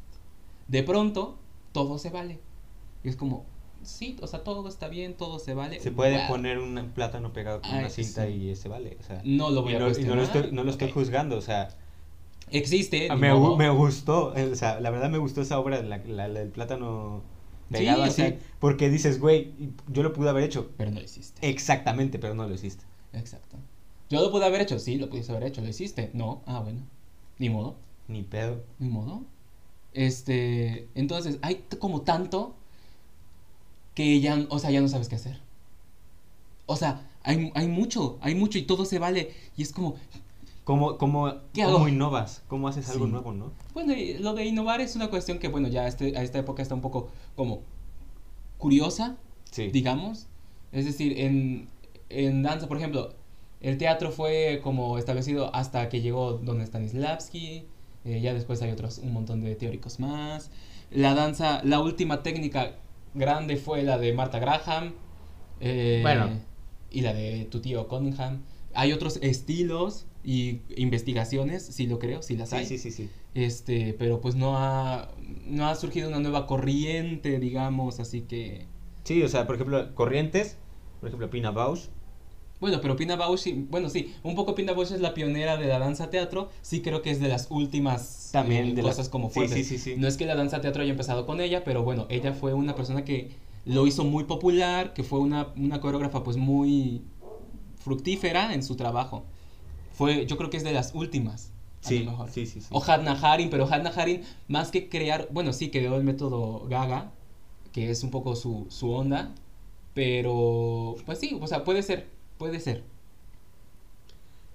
De pronto, todo se vale. Y es como, sí, o sea, todo está bien, todo se vale. Se puede wow. poner un plátano pegado con Ay, una cinta sí. y se vale. O sea, No lo voy y a no, y no cuestionar. lo estoy, no lo estoy juzgando, o sea, Existe. ni me, me gustó, eh, o sea, la verdad me gustó esa obra, la, la- la del plátano Sí, pegado o así, sea- porque dices, güey, yo lo pude haber hecho. Pero no lo hiciste. Exactamente, pero no lo hiciste. Exacto. Yo lo pude haber hecho, sí, lo pudiste haber hecho, lo hiciste. No, ah, bueno. Ni modo, Ni pedo. ni modo. Este, entonces, hay como tanto que ya, o sea, ya no sabes qué hacer. O sea, hay, hay mucho, hay mucho y todo se vale. Y es como, ¿Cómo, cómo, ¿Qué cómo innovas? ¿Cómo haces algo Sí. nuevo, no? bueno, y lo de innovar es una cuestión que, bueno, ya este, a esta época está un poco como curiosa, Sí. digamos. Es decir, en, en danza, por ejemplo, el teatro fue como establecido hasta que llegó Don Stanislavski, eh, ya después hay otros, un montón de teóricos más. La danza, la última técnica grande fue la de Martha Graham. eh, Bueno. Y la de tu tío Cunningham. Hay otros estilos y investigaciones, sí lo creo, sí las hay. Sí, sí, sí. Este, pero pues no ha, no ha surgido una nueva corriente, digamos, así que... Sí, o sea, por ejemplo, corrientes, por ejemplo, Pina Bausch. Bueno, pero Pina Bausch, bueno, sí, un poco Pina Bausch es la pionera de la danza teatro, sí creo que es de las últimas También eh, de cosas como sí, fuertes. sí, sí, sí. No es que la danza teatro haya empezado con ella, pero bueno, ella fue una persona que lo hizo muy popular, que fue una, una coreógrafa pues muy fructífera en su trabajo. Fue, yo creo que es de las últimas. a Sí, lo mejor. sí, sí, sí. O Hadna Harin, pero Hadna Harin, más que crear, bueno, sí creó el método Gaga, que es un poco su, su onda, pero pues sí, o sea, puede ser, puede ser.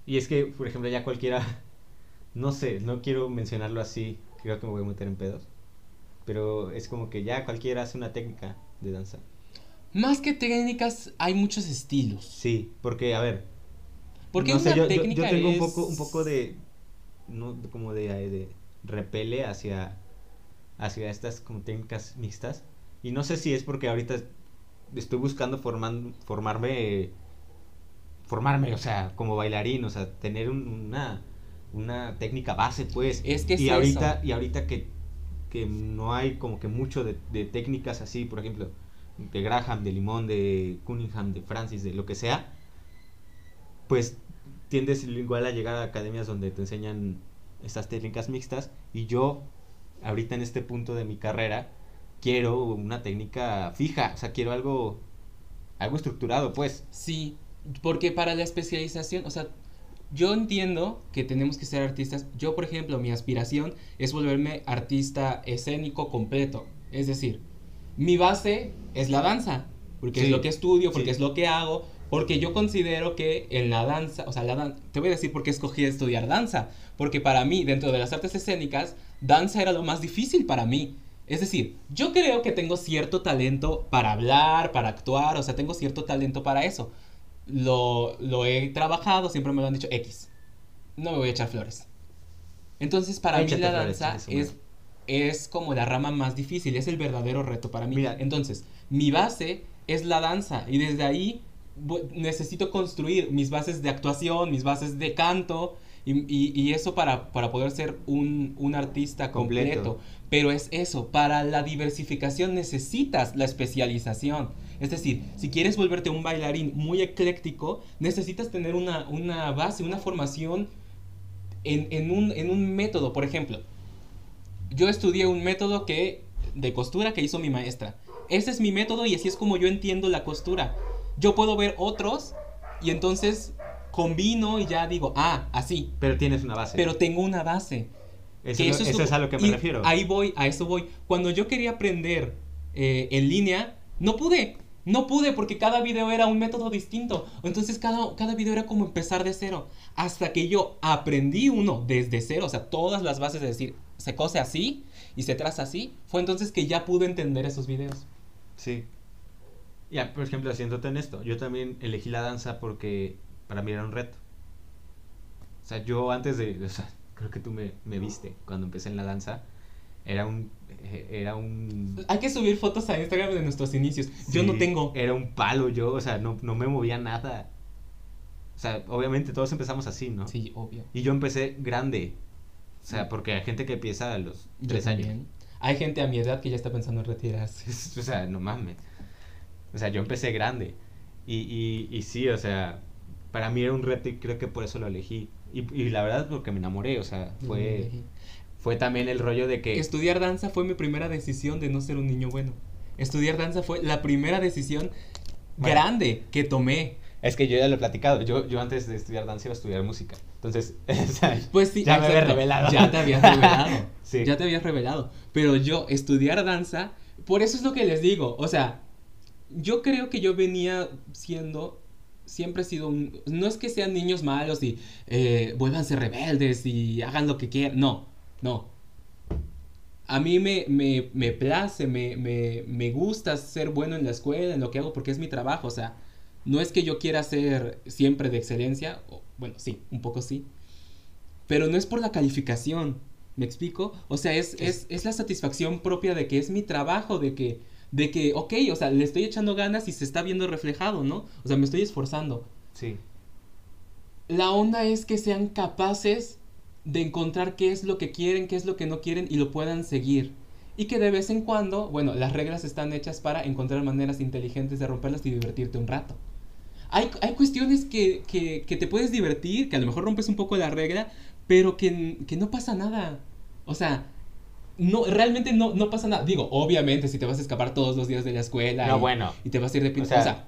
Y es que, por ejemplo, ya cualquiera, no sé, no quiero mencionarlo así, creo que me voy a meter en pedos, pero es como que ya cualquiera hace una técnica de danza. Más que técnicas, hay muchos estilos. Sí, porque, a ver, Porque no sé, una yo, yo- yo técnica tengo es... un poco, un poco de, no, como de, de repele hacia, hacia estas como técnicas mixtas, y no sé si es porque ahorita estoy buscando forman, formarme, formarme, o sea, como bailarín, o sea, tener un- una, una técnica base, pues. Es que es y ahorita, eso. y ahorita que, que no hay como que mucho de, de técnicas así, por ejemplo, de Graham, de Limón, de Cunningham, de Francis, de lo que sea, pues tiendes igual a llegar a academias donde te enseñan estas técnicas mixtas y yo ahorita en este punto de mi carrera quiero una técnica fija, o sea, quiero algo algo estructurado, pues. Sí, porque para la especialización, o sea, yo entiendo que tenemos que ser artistas. Yo, por ejemplo, mi aspiración es volverme artista escénico completo. Es decir, mi base es la danza, porque Sí, es lo que estudio, porque sí. es lo que hago, porque yo considero que en la danza, o sea, la dan- te voy a decir por qué escogí estudiar danza, porque para mí, dentro de las artes escénicas, danza era lo más difícil para mí. Es decir, yo creo que tengo cierto talento para hablar, para actuar, o sea, tengo cierto talento para eso. Lo, lo he trabajado, siempre me lo han dicho X. No me voy a echar flores. Entonces, para mí la danza es, es como la rama más difícil, es el verdadero reto para mí. Mira. Entonces, mi base es la danza y desde ahí necesito construir mis bases de actuación, mis bases de canto y, y- y eso para, para poder ser un, un artista completo. Completo. Pero es eso, para la diversificación necesitas la especialización. Es decir, si quieres volverte un bailarín muy ecléctico, necesitas tener una, una base, una formación en, en un, en un método. Por ejemplo, yo estudié un método que, de costura que hizo mi maestra. Ese es mi método y así es como yo entiendo la costura. Yo puedo ver otros y entonces combino y ya digo, ah, así. Pero tienes una base. Pero tengo una base. eso, que es, lo- eso lo- es a lo que me refiero. Ahí voy, a eso voy. Cuando yo quería aprender eh, en línea, no pude. No pude porque cada video era un método distinto. Entonces cada, cada video era como empezar de cero. Hasta que yo aprendí uno desde cero. O sea, todas las bases de decir, se cose así y se traza así. Fue entonces que ya pude entender esos videos. Sí. Ya, por ejemplo, haciéndote en esto, yo también elegí la danza porque para mí era un reto. O sea, yo antes de, o sea, creo que tú me, me viste cuando empecé en la danza, era un, eh, era un... Hay que subir fotos a Instagram de nuestros inicios. yo no tengo. Era un palo yo, o sea, no, no me movía nada. O sea, obviamente todos empezamos así, ¿no? Sí, obvio. Y yo empecé grande. O sea, porque hay gente que empieza a los tres años. Hay gente a mi edad que ya está pensando en retirarse. o sea, no mames. O sea, yo empecé grande. Y, y, y sí, o sea, para mí era un reto y creo que por eso lo elegí. Y, y la verdad porque me enamoré, o sea, fue, fue también el rollo de que... Estudiar danza fue mi primera decisión de no ser un niño bueno. Estudiar danza fue la primera decisión Bueno. grande que tomé. Es que yo ya lo he platicado. Yo, yo antes de estudiar danza iba a estudiar música. Entonces, Pues sí, ya me había revelado. Ya te habías revelado. Sí. Ya te habías revelado. Pero yo, estudiar danza, por eso es lo que les digo. O sea, yo creo que yo venía siendo. Siempre he sido un. No es que sean niños malos y eh, vuélvanse rebeldes y hagan lo que quieran. No, no. A mí me, me, me place, me, me, me gusta ser bueno en la escuela, en lo que hago, porque es mi trabajo. O sea, no es que yo quiera ser siempre de excelencia. o- bueno, sí, un poco sí. Pero no es por la calificación. ¿Me explico? O sea, es, es, es la satisfacción propia de que es mi trabajo, de que, de que, ok, o sea, le estoy echando ganas y se está viendo reflejado, ¿no? O sea, me estoy esforzando. Sí. La onda es que sean capaces de encontrar qué es lo que quieren, qué es lo que no quieren y lo puedan seguir. Y que de vez en cuando, bueno, las reglas están hechas para encontrar maneras inteligentes de romperlas y divertirte un rato. Hay, hay cuestiones que, que, que te puedes divertir, que a lo mejor rompes un poco la regla, pero que, que no pasa nada. O sea, no, realmente no, no pasa nada. Digo, obviamente, si te vas a escapar todos los días de la escuela No, y, bueno. y te vas a ir de pinta. O sea- o sea,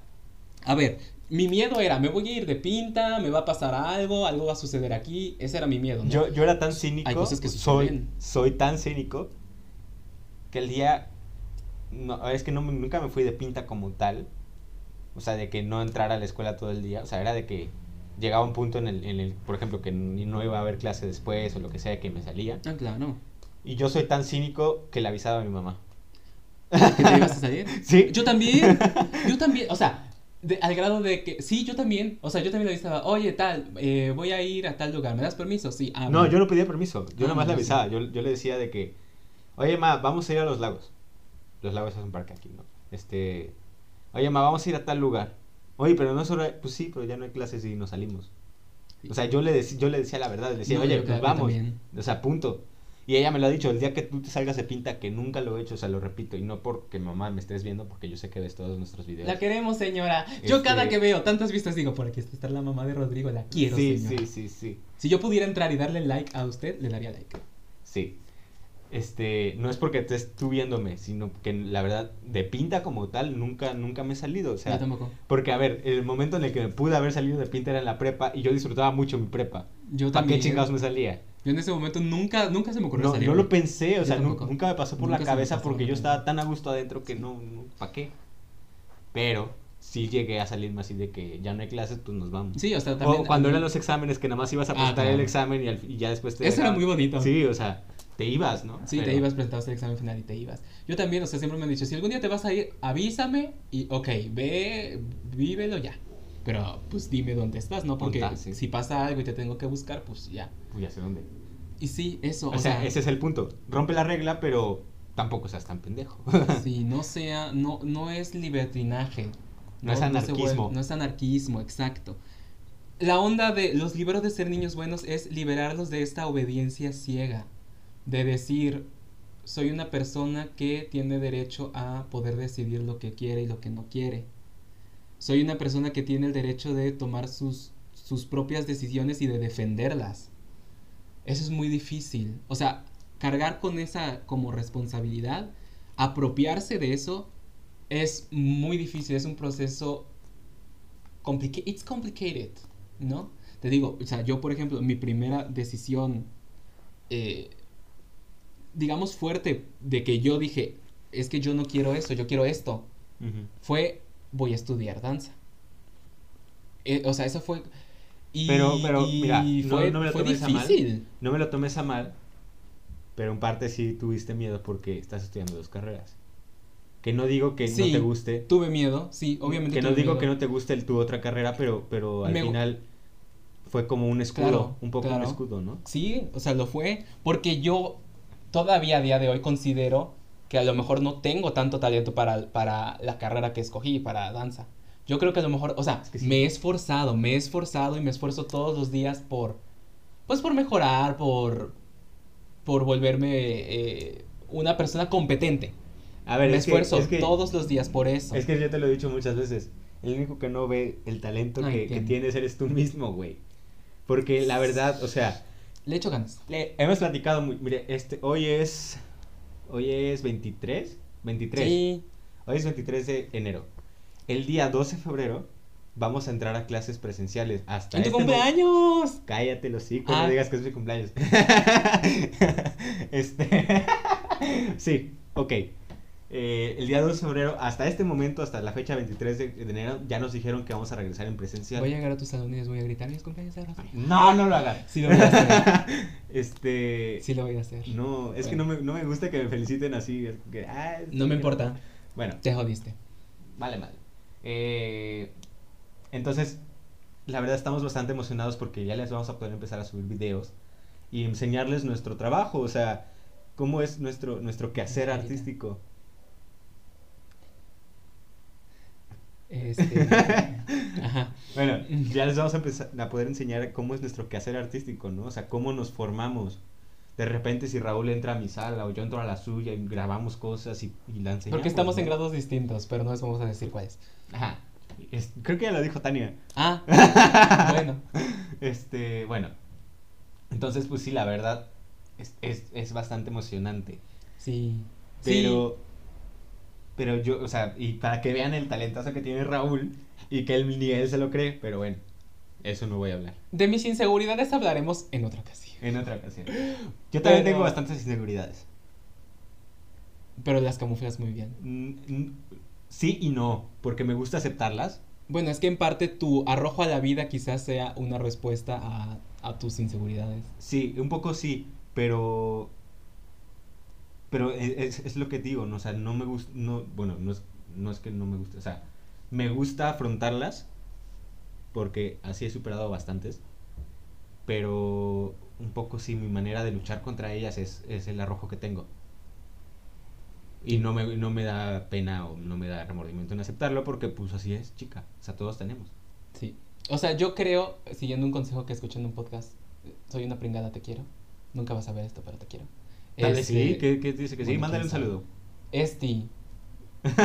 a ver, mi miedo era, me voy a ir de pinta, me va a pasar algo, algo va a suceder aquí. Ese era mi miedo, ¿no? Yo, yo era tan cínico. Hay cosas que soy, soy tan cínico que el día. No, es que no, nunca me fui de pinta como tal. O sea, de que no entrara a la escuela todo el día. O sea, era de que llegaba un punto en el, en el por ejemplo, que no iba a haber clase después o lo que sea, que me salía. Ah, claro. Y yo soy tan cínico que le avisaba a mi mamá. ¿Que te ibas a salir? Sí. Yo también. Yo también. O sea, de- al grado de que. Sí, yo también. O sea, yo también le avisaba, oye, tal, eh, voy a ir a tal lugar. ¿Me das permiso? Sí. Ah, No, yo no pedía permiso. Yo Ah, nomás le no, sí. avisaba. Yo, yo le decía de que, oye, ma, vamos a ir a los lagos. Los lagos es un parque aquí, ¿no? Este, oye, ma, vamos a ir a tal lugar. Oye, pero no es hora. Pues sí, pero ya no hay clases y nos salimos. O sea, yo le, yo le decía la verdad. Le decía, No, oye, pues vamos. también. O sea, punto. Y ella me lo ha dicho, el día que tú te salgas de pinta, que nunca lo he hecho, o sea, lo repito, y no porque mamá me estés viendo, porque yo sé que ves todos nuestros videos. La queremos, señora. Yo Este- cada que veo tantas vistas digo, por aquí está la mamá de Rodrigo, la quiero, sí, señora. sí, sí, sí, Si yo pudiera entrar y darle like a usted, le daría like. sí. Este, no es porque estés tú viéndome, sino que la verdad, de pinta como tal, nunca, nunca me he salido, o sea, yo tampoco. porque a ver, el momento en el que me pude haber salido de pinta era en la prepa, y yo disfrutaba mucho mi prepa. Yo ¿Para qué también. chingados me salía? Yo en ese momento nunca, nunca se me ocurrió No, salir. no lo pensé, o Yo sea, tampoco. nunca me pasó por Nunca la cabeza porque yo estaba tan a gusto adentro que no, no ¿para qué? Pero sí llegué a salirme así de que ya no hay clases, pues nos vamos. Sí, o sea, también. o cuando mí- eran los exámenes que nada más ibas a Ah, presentar claro. el examen y, al- y ya después te Eso era muy bonito. Sí, o sea, te ibas, ¿no? Sí, te ibas, presentabas el examen final y te ibas. Yo también, o sea, siempre me han dicho, si algún día te vas a ir, avísame y, ok, ve, vívelo ya. Pero, pues, dime dónde estás, ¿no? Porque sí. si pasa algo y te tengo que buscar, pues, ya. Uy, ya sé dónde. Y sí, eso, O, sea, ese es el punto. Rompe la regla, pero tampoco seas tan pendejo. Sí, no sea, no, no es libertinaje. No es anarquismo. vuelve- no es anarquismo, exacto. La onda de los libros de ser niños buenos es liberarlos de esta obediencia ciega. De decir, soy una persona que tiene derecho a poder decidir lo que quiere y lo que no quiere. Soy una persona que tiene el derecho de tomar sus, sus propias decisiones y de defenderlas. Eso es muy difícil. O sea, cargar con esa como responsabilidad, apropiarse de eso, es muy difícil. Es un proceso complicated. It's complicated, ¿no? Te digo, o sea, yo por ejemplo, mi primera decisión, eh, digamos fuerte, de que yo dije, es que yo no quiero esto, yo quiero esto, fue, voy a estudiar danza. Eh, o sea, eso fue... Y, Pero- pero, mira, no- fue, no me lo fue tomes a mal. No me lo tomes a mal, pero en parte sí tuviste miedo porque estás estudiando dos carreras. Que no digo que Sí, no te guste. Tuve miedo, sí, obviamente. que no digo miedo. que no te guste el, tu otra carrera, pero, pero al Me final fue como un escudo, Claro, un poco un escudo, ¿no? Sí, o sea, lo fue porque yo todavía a día de hoy considero que a lo mejor no tengo tanto talento para, para la carrera que escogí, para danza. Yo creo que a lo mejor, o sea, Es que sí. me he esforzado, me he esforzado y me esfuerzo todos los días por, pues por mejorar, por, por volverme eh, una persona competente. A ver, me es que- esfuerzo es que, todos los días por eso. Es que yo te lo he dicho muchas veces. El único que no ve el talento Ay, que, que tienes eres tú mismo, güey. Porque la verdad, o sea, Le echo ganas. le- hemos platicado, muy, mire, este, hoy es, hoy es 23, 23. Sí. Hoy es 23 de enero. El día 12 de febrero vamos a entrar a clases presenciales. Hasta ¡En tu este cumpleaños! Cállate los hijos, Ah. no digas que es mi cumpleaños. este. sí, ok. Eh, el día 12 de febrero, hasta este momento, hasta la fecha 23 de, de enero, ya nos dijeron que vamos a regresar en presencial. Voy a llegar a tu salón y les voy a gritar, mis cumpleaños de. No, no lo hagas. Sí lo voy a hacer. este. Sí lo voy a hacer. No, es que no me, no me gusta que me feliciten así. que, ah, No me importa. Bueno, Te jodiste. Vale, vale. Eh, entonces, la verdad estamos bastante emocionados porque ya les vamos a poder empezar a subir videos y enseñarles nuestro trabajo, o sea, cómo es nuestro, nuestro quehacer artístico. Este. Ajá. Bueno, ya les vamos a empezar a poder enseñar cómo es nuestro quehacer artístico, ¿no? O sea, cómo nos formamos. De repente si Raúl entra a mi sala o yo entro a la suya y grabamos cosas y, y la enseñamos. Porque estamos en grados distintos, pero no les vamos a decir cuáles. Ajá. Es- creo que ya lo dijo Tania. Ah, bueno. Este, bueno. Entonces, pues sí, la verdad es, es, es bastante emocionante. Sí. Pero, pero yo, o sea, y para que vean el talentazo que tiene Raúl y que él ni él se lo cree, pero bueno, eso no voy a hablar. De mis inseguridades hablaremos en otra ocasión. En otra ocasión. Yo también Pero- tengo bastantes inseguridades. Pero las camuflas muy bien. Mm, mm, Sí y no, porque me gusta aceptarlas. Bueno, es que en parte tu arrojo a la vida quizás sea una respuesta a, a tus inseguridades. Sí, un poco sí, pero pero e- es, es lo que digo, ¿no? O sea, no me gusta, no, bueno, no es, no es que no me guste, o sea, me gusta afrontarlas porque así he superado bastantes, pero un poco sí, mi manera de luchar contra ellas es, es el arrojo que tengo. Y no me, no me da pena o no me da remordimiento en aceptarlo porque pues así es, chica, o sea, todos tenemos. Sí. O sea, yo creo, siguiendo un consejo que escuché en un podcast, soy una pringada, te quiero. Nunca vas a ver esto, pero te quiero. Tal vez Este, sí, ¿qué, qué dice que sí? Mándale un saludo. Esti.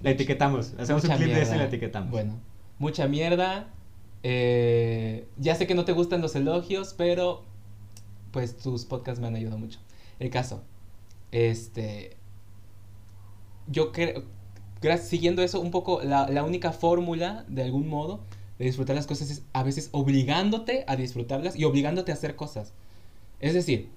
la etiquetamos. Hacemos mucha un clip de eso y la etiquetamos. Bueno, mucha mierda. Eh, ya sé que no te gustan los elogios, pero pues tus podcasts me han ayudado mucho. El caso, este, yo creo, siguiendo eso un poco, la, la única fórmula, de algún modo, de disfrutar las cosas es a veces obligándote a disfrutarlas y obligándote a hacer cosas. Es decir,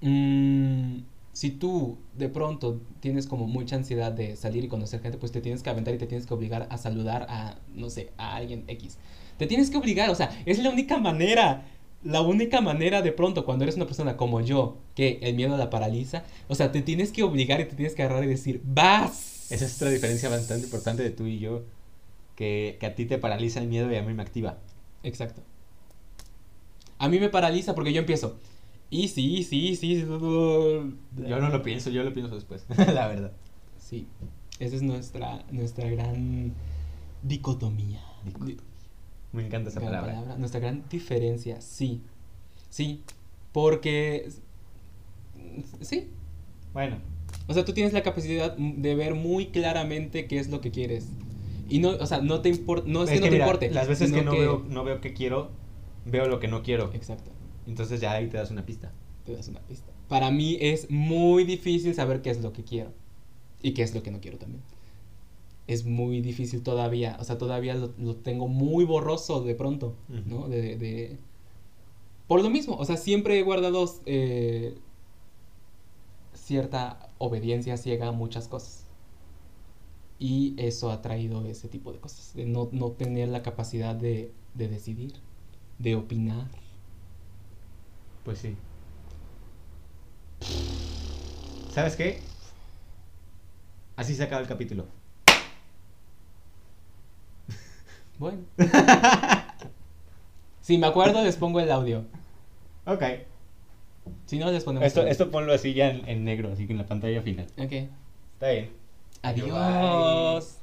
mm, si tú de pronto tienes como mucha ansiedad de salir y conocer gente, pues te tienes que aventar y te tienes que obligar a saludar a, no sé, a alguien X. Te tienes que obligar, o sea, es la única manera. La única manera de pronto, cuando eres una persona como yo, que el miedo la paraliza, o sea, te tienes que obligar y te tienes que agarrar y decir, vas. Esa es otra diferencia bastante importante de tú y yo. Que, que a ti te paraliza el miedo y a mí me activa. Exacto. A mí me paraliza porque yo empiezo. Y sí, sí, sí. Yo no lo pienso, yo lo pienso después. la verdad. Sí. Esa es nuestra, nuestra gran dicotomía. Dicotomía. Me encanta esa palabra. palabra, Nuestra gran diferencia, sí. Sí. Porque. Sí. Bueno, O sea, tú tienes la capacidad de ver muy claramente qué es lo que quieres. Y no, o sea, no te importa. No es, que, no te mira, importe. Las veces que no, Veo, no veo que quiero, veo lo que no quiero. Exacto. Entonces ya ahí te das una pista. Te das una pista. Para mí es muy difícil saber qué es lo que quiero. Y qué es lo que no quiero también. Es muy difícil todavía. O sea, todavía lo, lo tengo muy borroso de pronto. ¿No? De, de- Por lo mismo. O sea, siempre he guardado eh, cierta obediencia ciega a muchas cosas. Y eso ha traído ese tipo de cosas. De no, no tener la capacidad de, de decidir. De opinar. Pues sí. ¿Sabes qué? Así se acaba el capítulo. Bueno. si me acuerdo, les pongo el audio. Ok. Si no, les ponemos. Esto, el- esto ponlo así ya en, en negro, así que en la pantalla final. Ok. Está bien. Adiós.